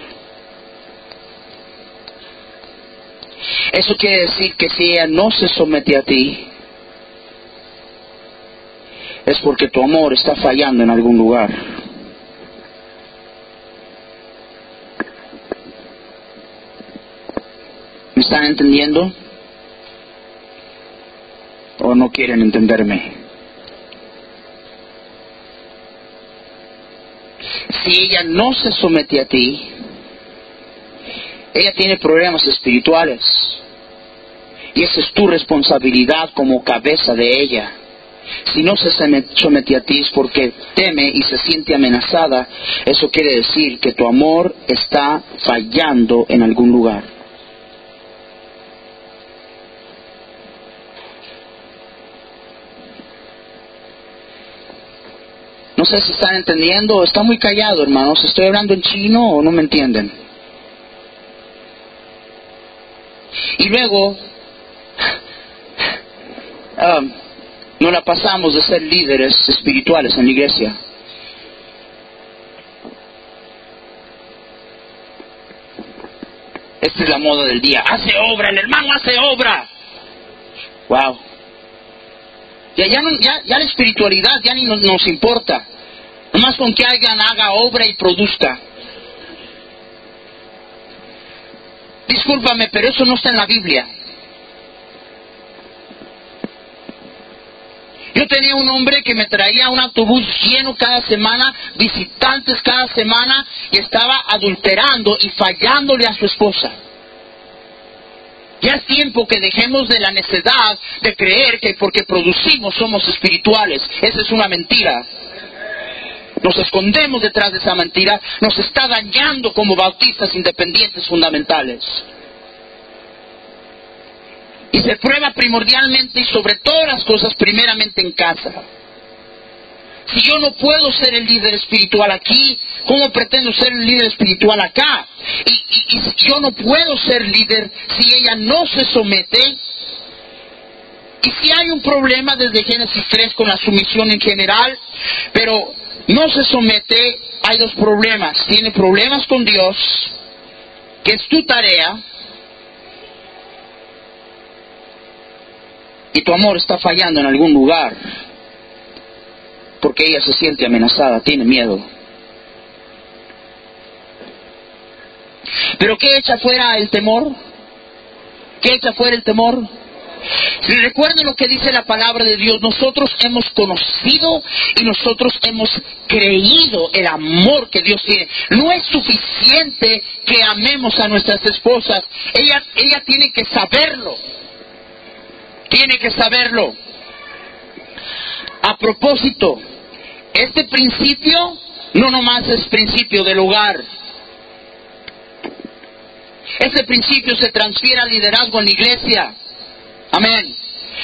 A: Eso quiere decir que si ella no se somete a ti, es porque tu amor está fallando en algún lugar. ¿Me están entendiendo? ¿O no quieren entenderme? Si ella no se somete a ti, ella tiene problemas espirituales. Y esa es tu responsabilidad como cabeza de ella. Si no se somete a ti es porque teme y se siente amenazada. Eso quiere decir que tu amor está fallando en algún lugar. Sé si están entendiendo, está muy callado, hermanos. ¿Estoy hablando en chino o no me entienden? Y luego, um, (laughs) no la pasamos de ser líderes espirituales en la iglesia. Esta es la moda del día. Hace obra, el hermano hace obra. Wow. Ya, ya, ya, la espiritualidad ya ni nos importa. Nomás con que alguien haga obra y produzca. Discúlpame, pero eso no está en la Biblia. Yo tenía un hombre que me traía un autobús lleno cada semana, visitantes cada semana, y estaba adulterando y fallándole a su esposa. Ya es tiempo que dejemos de la necedad de creer que porque producimos somos espirituales. Esa es una mentira. Nos escondemos detrás de esa mentira. Nos está dañando como bautistas independientes fundamentales. Y se prueba primordialmente y sobre todas las cosas primeramente en casa. Si yo no puedo ser el líder espiritual aquí, ¿cómo pretendo ser el líder espiritual acá? Y, y, yo no puedo ser líder si ella no se somete. Y si hay un problema desde Génesis 3 con la sumisión en general, pero no se somete, hay dos problemas. Tiene problemas con Dios, que es tu tarea, y tu amor está fallando en algún lugar, porque ella se siente amenazada, tiene miedo. Pero ¿qué echa fuera el temor? ¿Qué echa fuera el temor? Si recuerden lo que dice la palabra de Dios, nosotros hemos conocido y nosotros hemos creído el amor que Dios tiene. No es suficiente que amemos a nuestras esposas, ella, ella tiene que saberlo. Tiene que saberlo. A propósito, este principio no nomás es principio del hogar. Este principio se transfiere al liderazgo en la iglesia. Amén.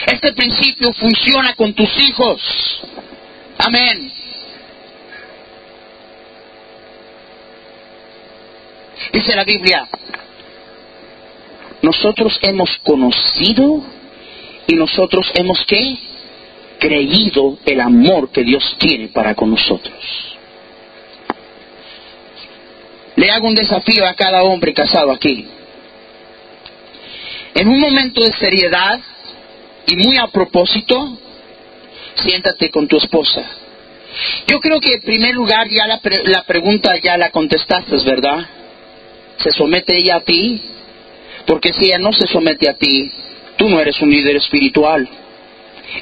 A: Este principio funciona con tus hijos. Amén. Dice la Biblia, nosotros hemos conocido y nosotros hemos creído el amor que Dios tiene para con nosotros. Le hago un desafío a cada hombre casado aquí. En un momento de seriedad y muy a propósito, siéntate con tu esposa Yo creo que en primer lugar ya la, pregunta ya la contestaste, ¿verdad? ¿Se somete ella a ti? Porque si ella no se somete a ti, tú no eres un líder espiritual.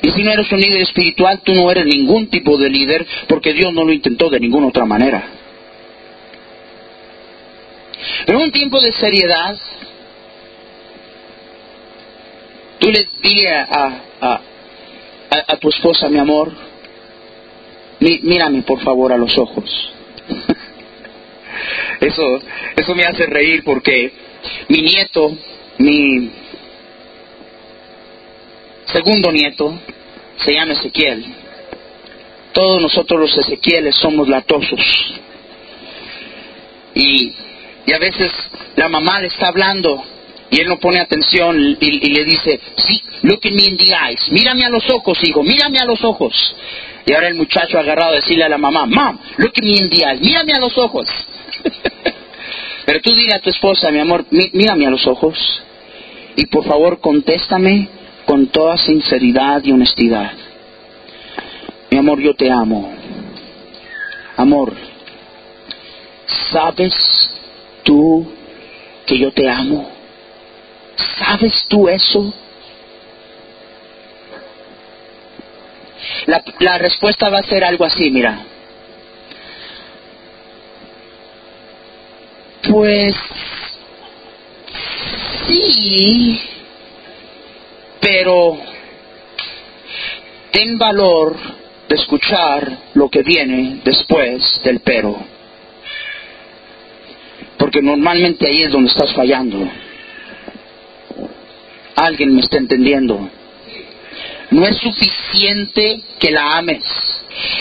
A: Y si no eres un líder espiritual, tú no eres ningún tipo de líder porque Dios no lo intentó de ninguna otra manera. En un tiempo de seriedad, tú le dirías a, a, tu esposa, mi amor, mírame por favor a los ojos. (laughs) eso, eso me hace reír porque mi nieto, mi segundo nieto, se llama Ezequiel. Todos nosotros los Ezequieles somos latosos. Y, y a veces la mamá le está hablando y él no pone atención y, le dice, sí, look at me in the eyes, mírame a los ojos, hijo, mírame a los ojos. Y ahora el muchacho ha agarrado a decirle a la mamá, mom, look at me in the eyes, mírame a los ojos. (laughs) Pero tú dile a tu esposa, mi amor, mírame a los ojos y por favor contéstame con toda sinceridad y honestidad. Mi amor, yo te amo. Amor, ¿sabes tú que yo te amo? ¿Sabes tú eso? La, la respuesta va a ser algo así, mira. Pues sí, pero ten valor de escuchar lo que viene después del pero. Porque normalmente ahí es donde estás fallando. Alguien me está entendiendo. No es suficiente que la ames.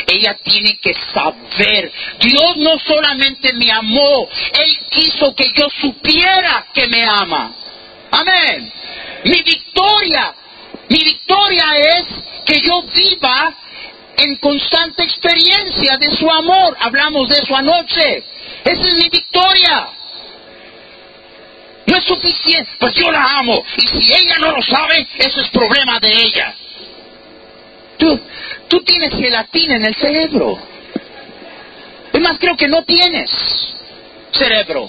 A: Ella tiene que saber. Dios no solamente me amó, Él quiso que yo supiera que me ama. Amén. Mi victoria, mi victoria es que yo viva en constante experiencia de su amor. Hablamos de eso anoche. Esa es mi victoria. No es suficiente, pues yo la amo. Y si ella no lo sabe, eso es problema de ella. Tú, tú tienes gelatina en el cerebro. Es más, creo que no tienes cerebro.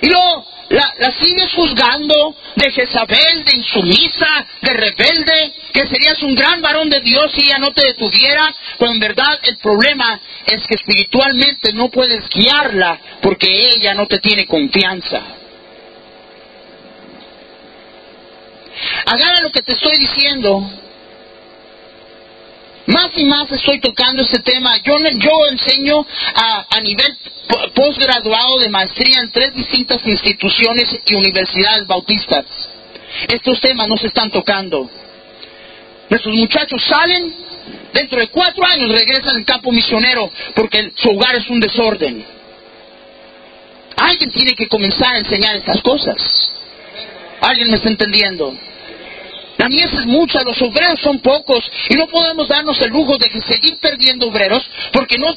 A: Y luego la, la, sigues juzgando de Jezabel, de insumisa, de rebelde, que serías un gran varón de Dios si ella no te detuviera, cuando en verdad el problema es que espiritualmente no puedes guiarla porque ella no te tiene confianza. Agarra lo que te estoy diciendo más y más estoy tocando este tema. Yo, yo enseño a, a nivel posgraduado de maestría en tres distintas instituciones y universidades bautistas. Estos temas no se están tocando. Nuestros muchachos salen, dentro de cuatro años regresan al campo misionero porque su hogar es un desorden. Alguien tiene que comenzar a enseñar estas cosas. ¿Alguien me está entendiendo? La mies es mucha, los obreros son pocos y no podemos darnos el lujo de seguir perdiendo obreros porque no,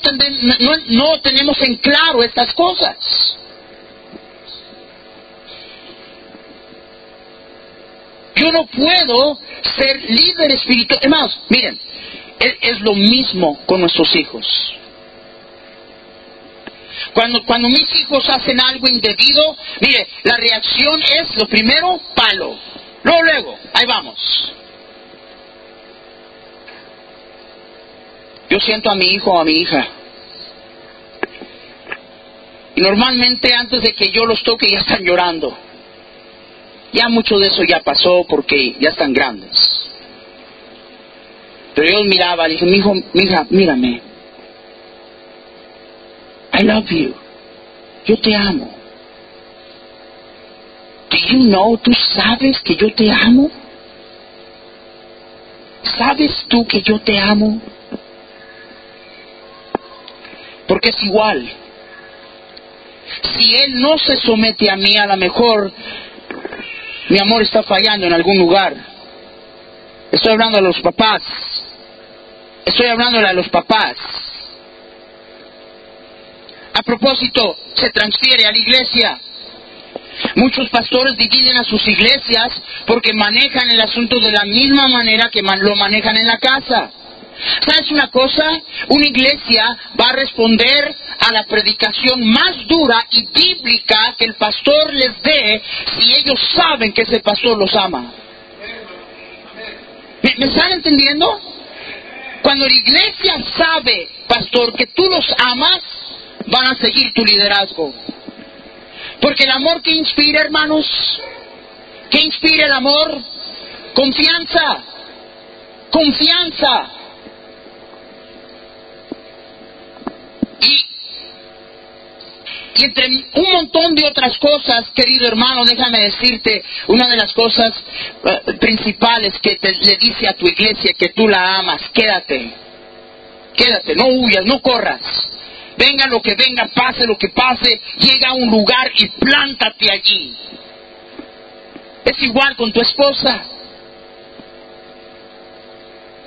A: no, tenemos en claro estas cosas. Yo no puedo ser líder espiritual. Es más, miren, es, lo mismo con nuestros hijos. Cuando, cuando mis hijos hacen algo indebido, mire, la reacción es, lo primero, palo. Luego, luego, ahí vamos. Yo siento a mi hijo o a mi hija. Y normalmente antes de que yo los toque ya están llorando. Ya mucho de eso ya pasó porque ya están grandes. Pero yo miraba, le dije, mi hijo, mi hija, mírame. I love you. Yo te amo. Do you know, tú sabes que yo te amo? ¿Sabes tú que yo te amo? Porque es igual. Si Él no se somete a mí, a lo mejor mi amor está fallando en algún lugar. Estoy hablando a los papás. Estoy hablándole a los papás. A propósito, se transfiere a la iglesia. Muchos pastores dividen a sus iglesias porque manejan el asunto de la misma manera que lo manejan en la casa. ¿Sabes una cosa? Una iglesia va a responder a la predicación más dura y bíblica que el pastor les dé si ellos saben que ese pastor los ama. ¿Me, me están entendiendo? Cuando la iglesia sabe, pastor, que tú los amas, van a seguir tu liderazgo. Porque el amor que inspira, hermanos, ¿qué inspira el amor? Confianza. Confianza. Y, y entre un montón de otras cosas, querido hermano, déjame decirte, una de las cosas eh, principales que te, le dice a tu iglesia que tú la amas, quédate, quédate, no huyas, no corras. Venga lo que venga, pase lo que pase, llega a un lugar y plántate allí. Es igual con tu esposa.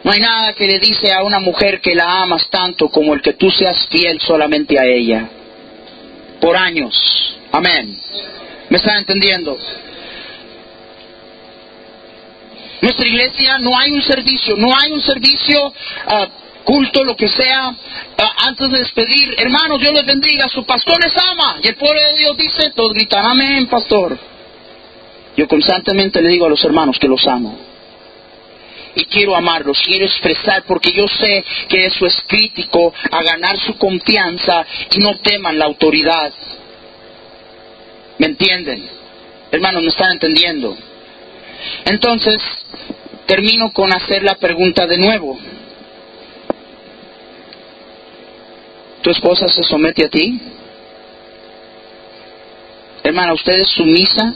A: No hay nada que le dice a una mujer que la amas tanto como el que tú seas fiel solamente a ella. Por años. Amén. ¿Me están entendiendo? Nuestra iglesia no hay un servicio, no hay un servicio, uh, culto, lo que sea, antes de despedir, hermanos, Dios les bendiga, su pastor les ama. Y el pueblo de Dios dice, todos gritan, amén, pastor. Yo constantemente le digo a los hermanos que los amo y quiero amarlos, quiero expresar porque yo sé que eso es crítico a ganar su confianza y no teman la autoridad. ¿Me entienden? Hermanos, ¿me están entendiendo? Entonces, termino con hacer la pregunta de nuevo. ¿Tu esposa se somete a ti? Hermana, ¿usted es sumisa?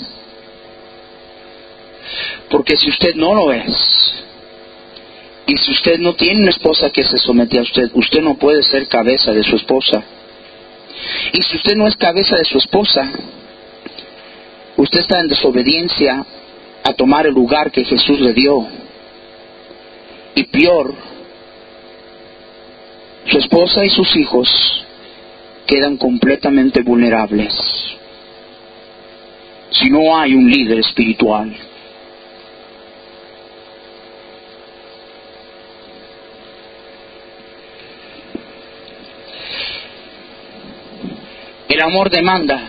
A: Porque si usted no lo es, y si usted no tiene una esposa que se somete a usted, usted no puede ser cabeza de su esposa. Y si usted no es cabeza de su esposa, usted está en desobediencia a tomar el lugar que Jesús le dio. Y peor, su esposa y sus hijos quedan completamente vulnerables si no hay un líder espiritual. El amor demanda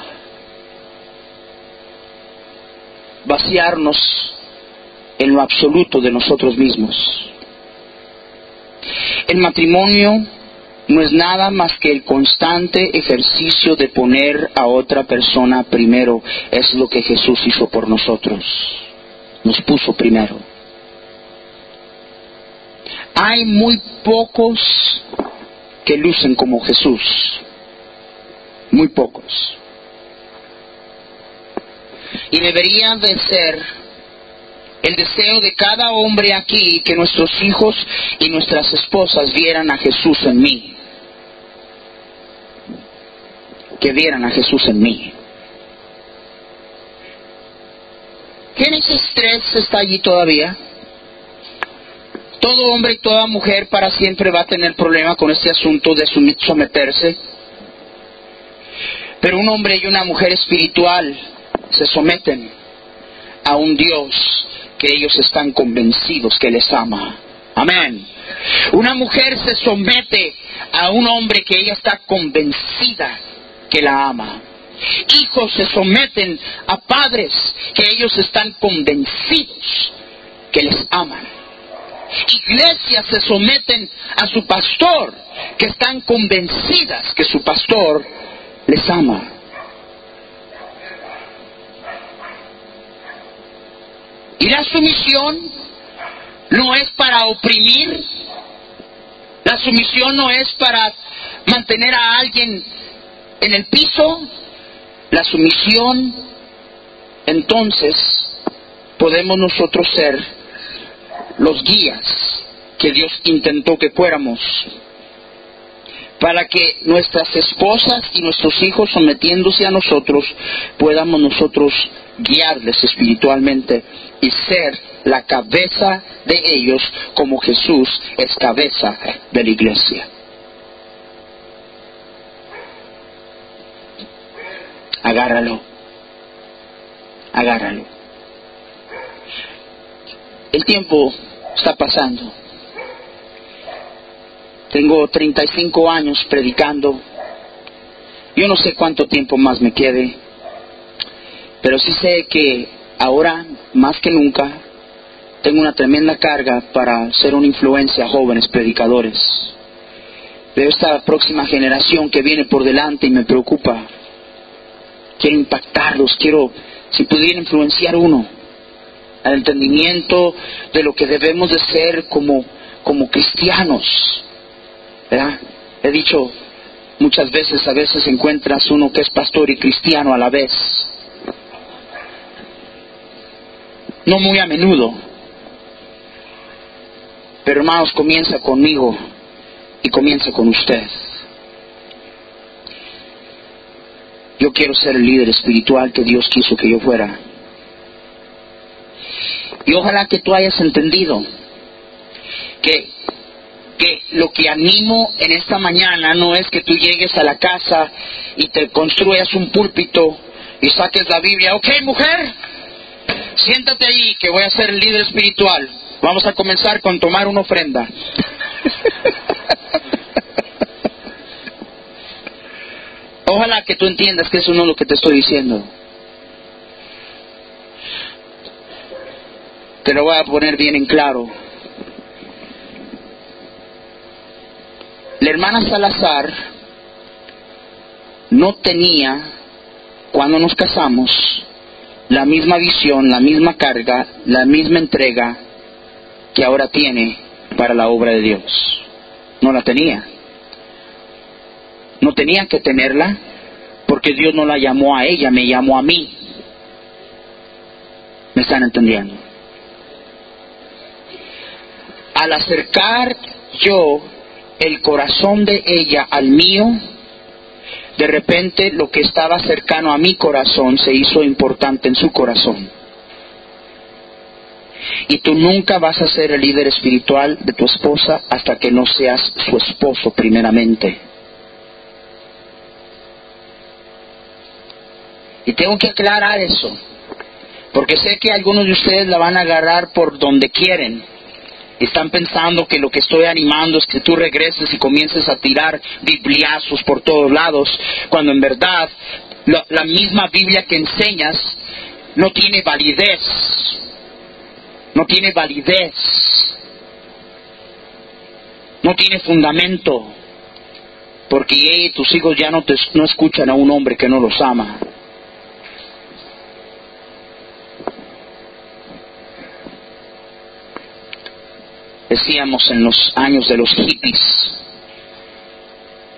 A: vaciarnos en lo absoluto de nosotros mismos. El matrimonio no es nada más que el constante ejercicio de poner a otra persona primero. Es lo que Jesús hizo por nosotros. Nos puso primero. Hay muy pocos que lucen como Jesús muy pocos. Y debería de ser el deseo de cada hombre aquí que nuestros hijos y nuestras esposas vieran a Jesús en mí. Que vieran a Jesús en mí. Génesis 3 está allí todavía. Todo hombre y toda mujer para siempre va a tener problema con este asunto de someterse pero un hombre y una mujer espiritual se someten a un Dios que ellos están convencidos que les ama. Amén. Una mujer se somete a un hombre que ella está convencida que la ama. Hijos se someten a padres que ellos están convencidos que les aman. Iglesias se someten a su pastor que están convencidas que su pastor les ama. Y la sumisión no es para oprimir, la sumisión no es para mantener a alguien en el piso, la sumisión, entonces podemos nosotros ser los guías que Dios intentó que fuéramos para que nuestras esposas y nuestros hijos sometiéndose a nosotros, podamos nosotros guiarles espiritualmente y ser la cabeza de ellos como Jesús es cabeza de la iglesia. Agárralo. Agárralo. El tiempo está pasando. Tengo 35 años predicando. Yo no sé cuánto tiempo más me quede, pero sí sé que ahora, más que nunca, tengo una tremenda carga para ser una influencia a jóvenes predicadores. Veo esta próxima generación que viene por delante y me preocupa. Quiero impactarlos, quiero, si pudiera influenciar uno, al entendimiento de lo que debemos de ser como, como cristianos. ¿Verdad? He dicho muchas veces, a veces encuentras uno que es pastor y cristiano a la vez. No muy a menudo. Pero hermanos, comienza conmigo y comienza con usted. Yo quiero ser el líder espiritual que Dios quiso que yo fuera. Y ojalá que tú hayas entendido que, que lo que animo en esta mañana no es que tú llegues a la casa y te construyas un púlpito y saques la Biblia. Ok, mujer, siéntate ahí que voy a ser el líder espiritual. Vamos a comenzar con tomar una ofrenda. Ojalá que tú entiendas que eso no es lo que te estoy diciendo. Te lo voy a poner bien en claro. La hermana Salazar no tenía, cuando nos casamos, la misma visión, la misma carga, la misma entrega que ahora tiene para la obra de Dios. No la tenía. No tenía que tenerla porque Dios no la llamó a ella, me llamó a mí. ¿Me están entendiendo? Al acercar yo el corazón de ella al mío, de repente lo que estaba cercano a mi corazón se hizo importante en su corazón. Y tú nunca vas a ser el líder espiritual de tu esposa hasta que no seas su esposo primeramente. Y tengo que aclarar eso, porque sé que algunos de ustedes la van a agarrar por donde quieren. Están pensando que lo que estoy animando es que tú regreses y comiences a tirar bibliazos por todos lados, cuando en verdad la, misma Biblia que enseñas no tiene validez. No tiene validez. No tiene fundamento. Porque tus hijos ya no, te, no escuchan a un hombre que no los ama. Decíamos en los años de los hippies.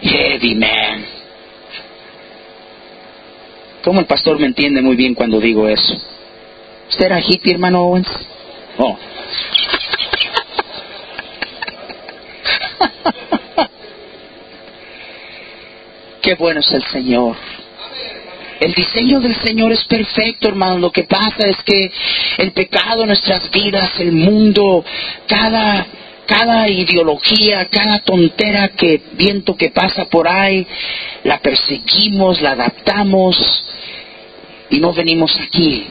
A: Heavy man. ¿Cómo el pastor me entiende muy bien cuando digo eso? ¿Usted era hippie, hermano Owens? Oh. (laughs) Qué bueno es el Señor. El diseño del Señor es perfecto, hermano. Lo que pasa es que el pecado, nuestras vidas, el mundo, cada, cada ideología, cada tontera que viento que pasa por ahí, la perseguimos, la adaptamos y no venimos aquí.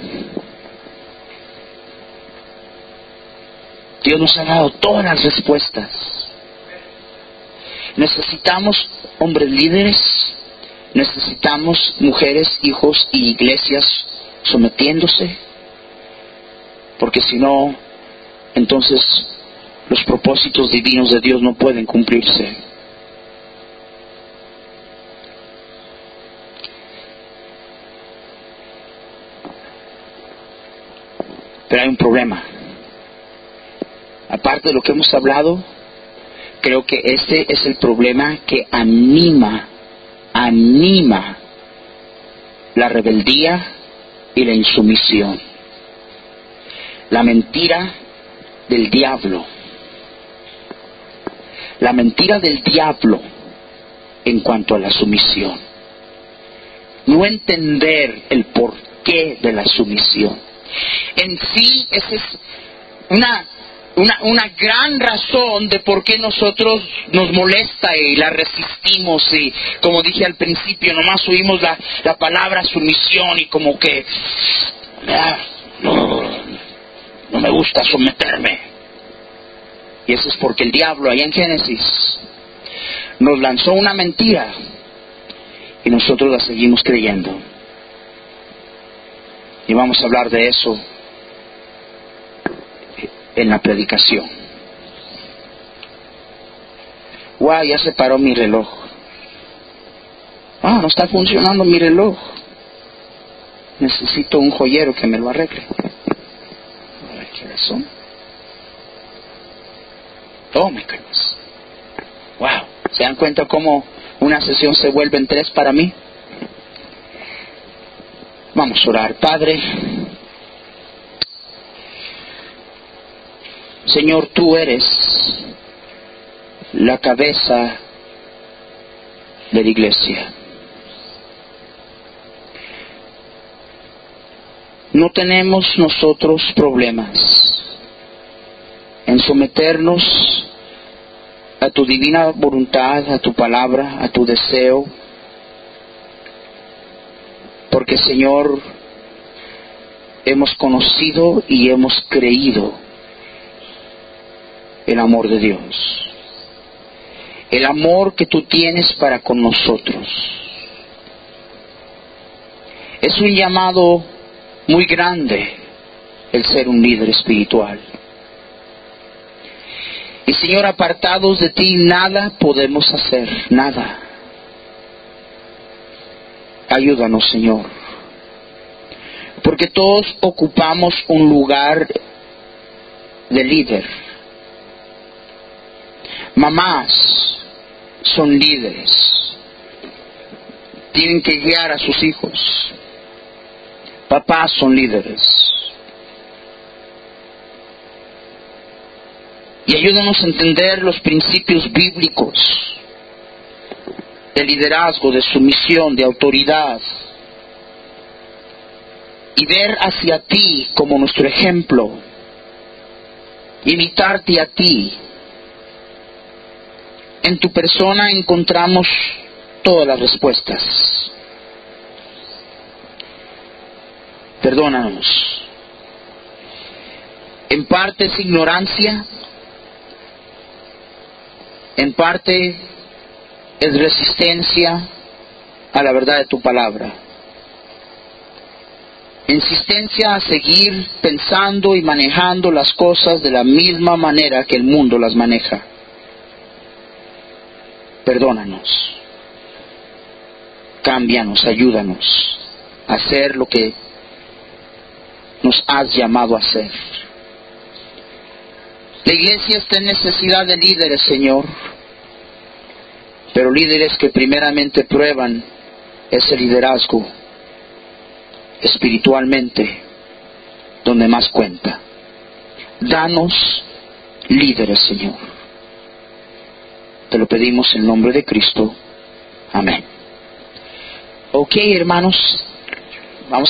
A: Dios nos ha dado todas las respuestas. Necesitamos hombres líderes Necesitamos mujeres, hijos y iglesias sometiéndose, porque si no, entonces los propósitos divinos de Dios no pueden cumplirse. Pero hay un problema. Aparte de lo que hemos hablado, creo que ese es el problema que anima anima la rebeldía y la insumisión. La mentira del diablo. La mentira del diablo en cuanto a la sumisión. No entender el porqué de la sumisión. En sí, esa es una una, una gran razón de por qué nosotros nos molesta y la resistimos y como dije al principio, nomás oímos la, la palabra sumisión y como que ah, no, me gusta someterme. Y eso es porque el diablo, allá en Génesis, nos lanzó una mentira y nosotros la seguimos creyendo. Y vamos a hablar de eso en la predicación. Wow, ya se paró mi reloj. Ah, no está funcionando mi reloj. Necesito un joyero que me lo arregle. A ver qué razón. Oh my goodness. Wow. ¿Se dan cuenta cómo una sesión se vuelve en tres para mí? Vamos a orar. Padre, Señor, tú eres la cabeza de la iglesia. No tenemos nosotros problemas en someternos a tu divina voluntad, a tu palabra, a tu deseo, porque Señor, hemos conocido y hemos creído el amor de Dios, el amor que tú tienes para con nosotros. Es un llamado muy grande el ser un líder espiritual. Y Señor, apartados de ti, nada podemos hacer, nada. Ayúdanos, Señor. Porque todos ocupamos un lugar de líder. Mamás son líderes. Tienen que guiar a sus hijos. Papás son líderes. Y ayúdanos a entender los principios bíblicos de liderazgo, de sumisión, de autoridad. Y ver hacia ti como nuestro ejemplo. Imitarte a ti. En tu persona encontramos todas las respuestas. Perdónanos. En parte es ignorancia, en parte es resistencia a la verdad de tu palabra. Insistencia a seguir pensando y manejando las cosas de la misma manera que el mundo las maneja. Perdónanos. Cámbianos, ayúdanos a hacer lo que nos has llamado a hacer. La iglesia está en necesidad de líderes, Señor, pero líderes que primeramente prueban ese liderazgo espiritualmente, donde más cuenta. Danos líderes, Señor. Te lo pedimos en nombre de Cristo. Amén. Ok, hermanos, vamos a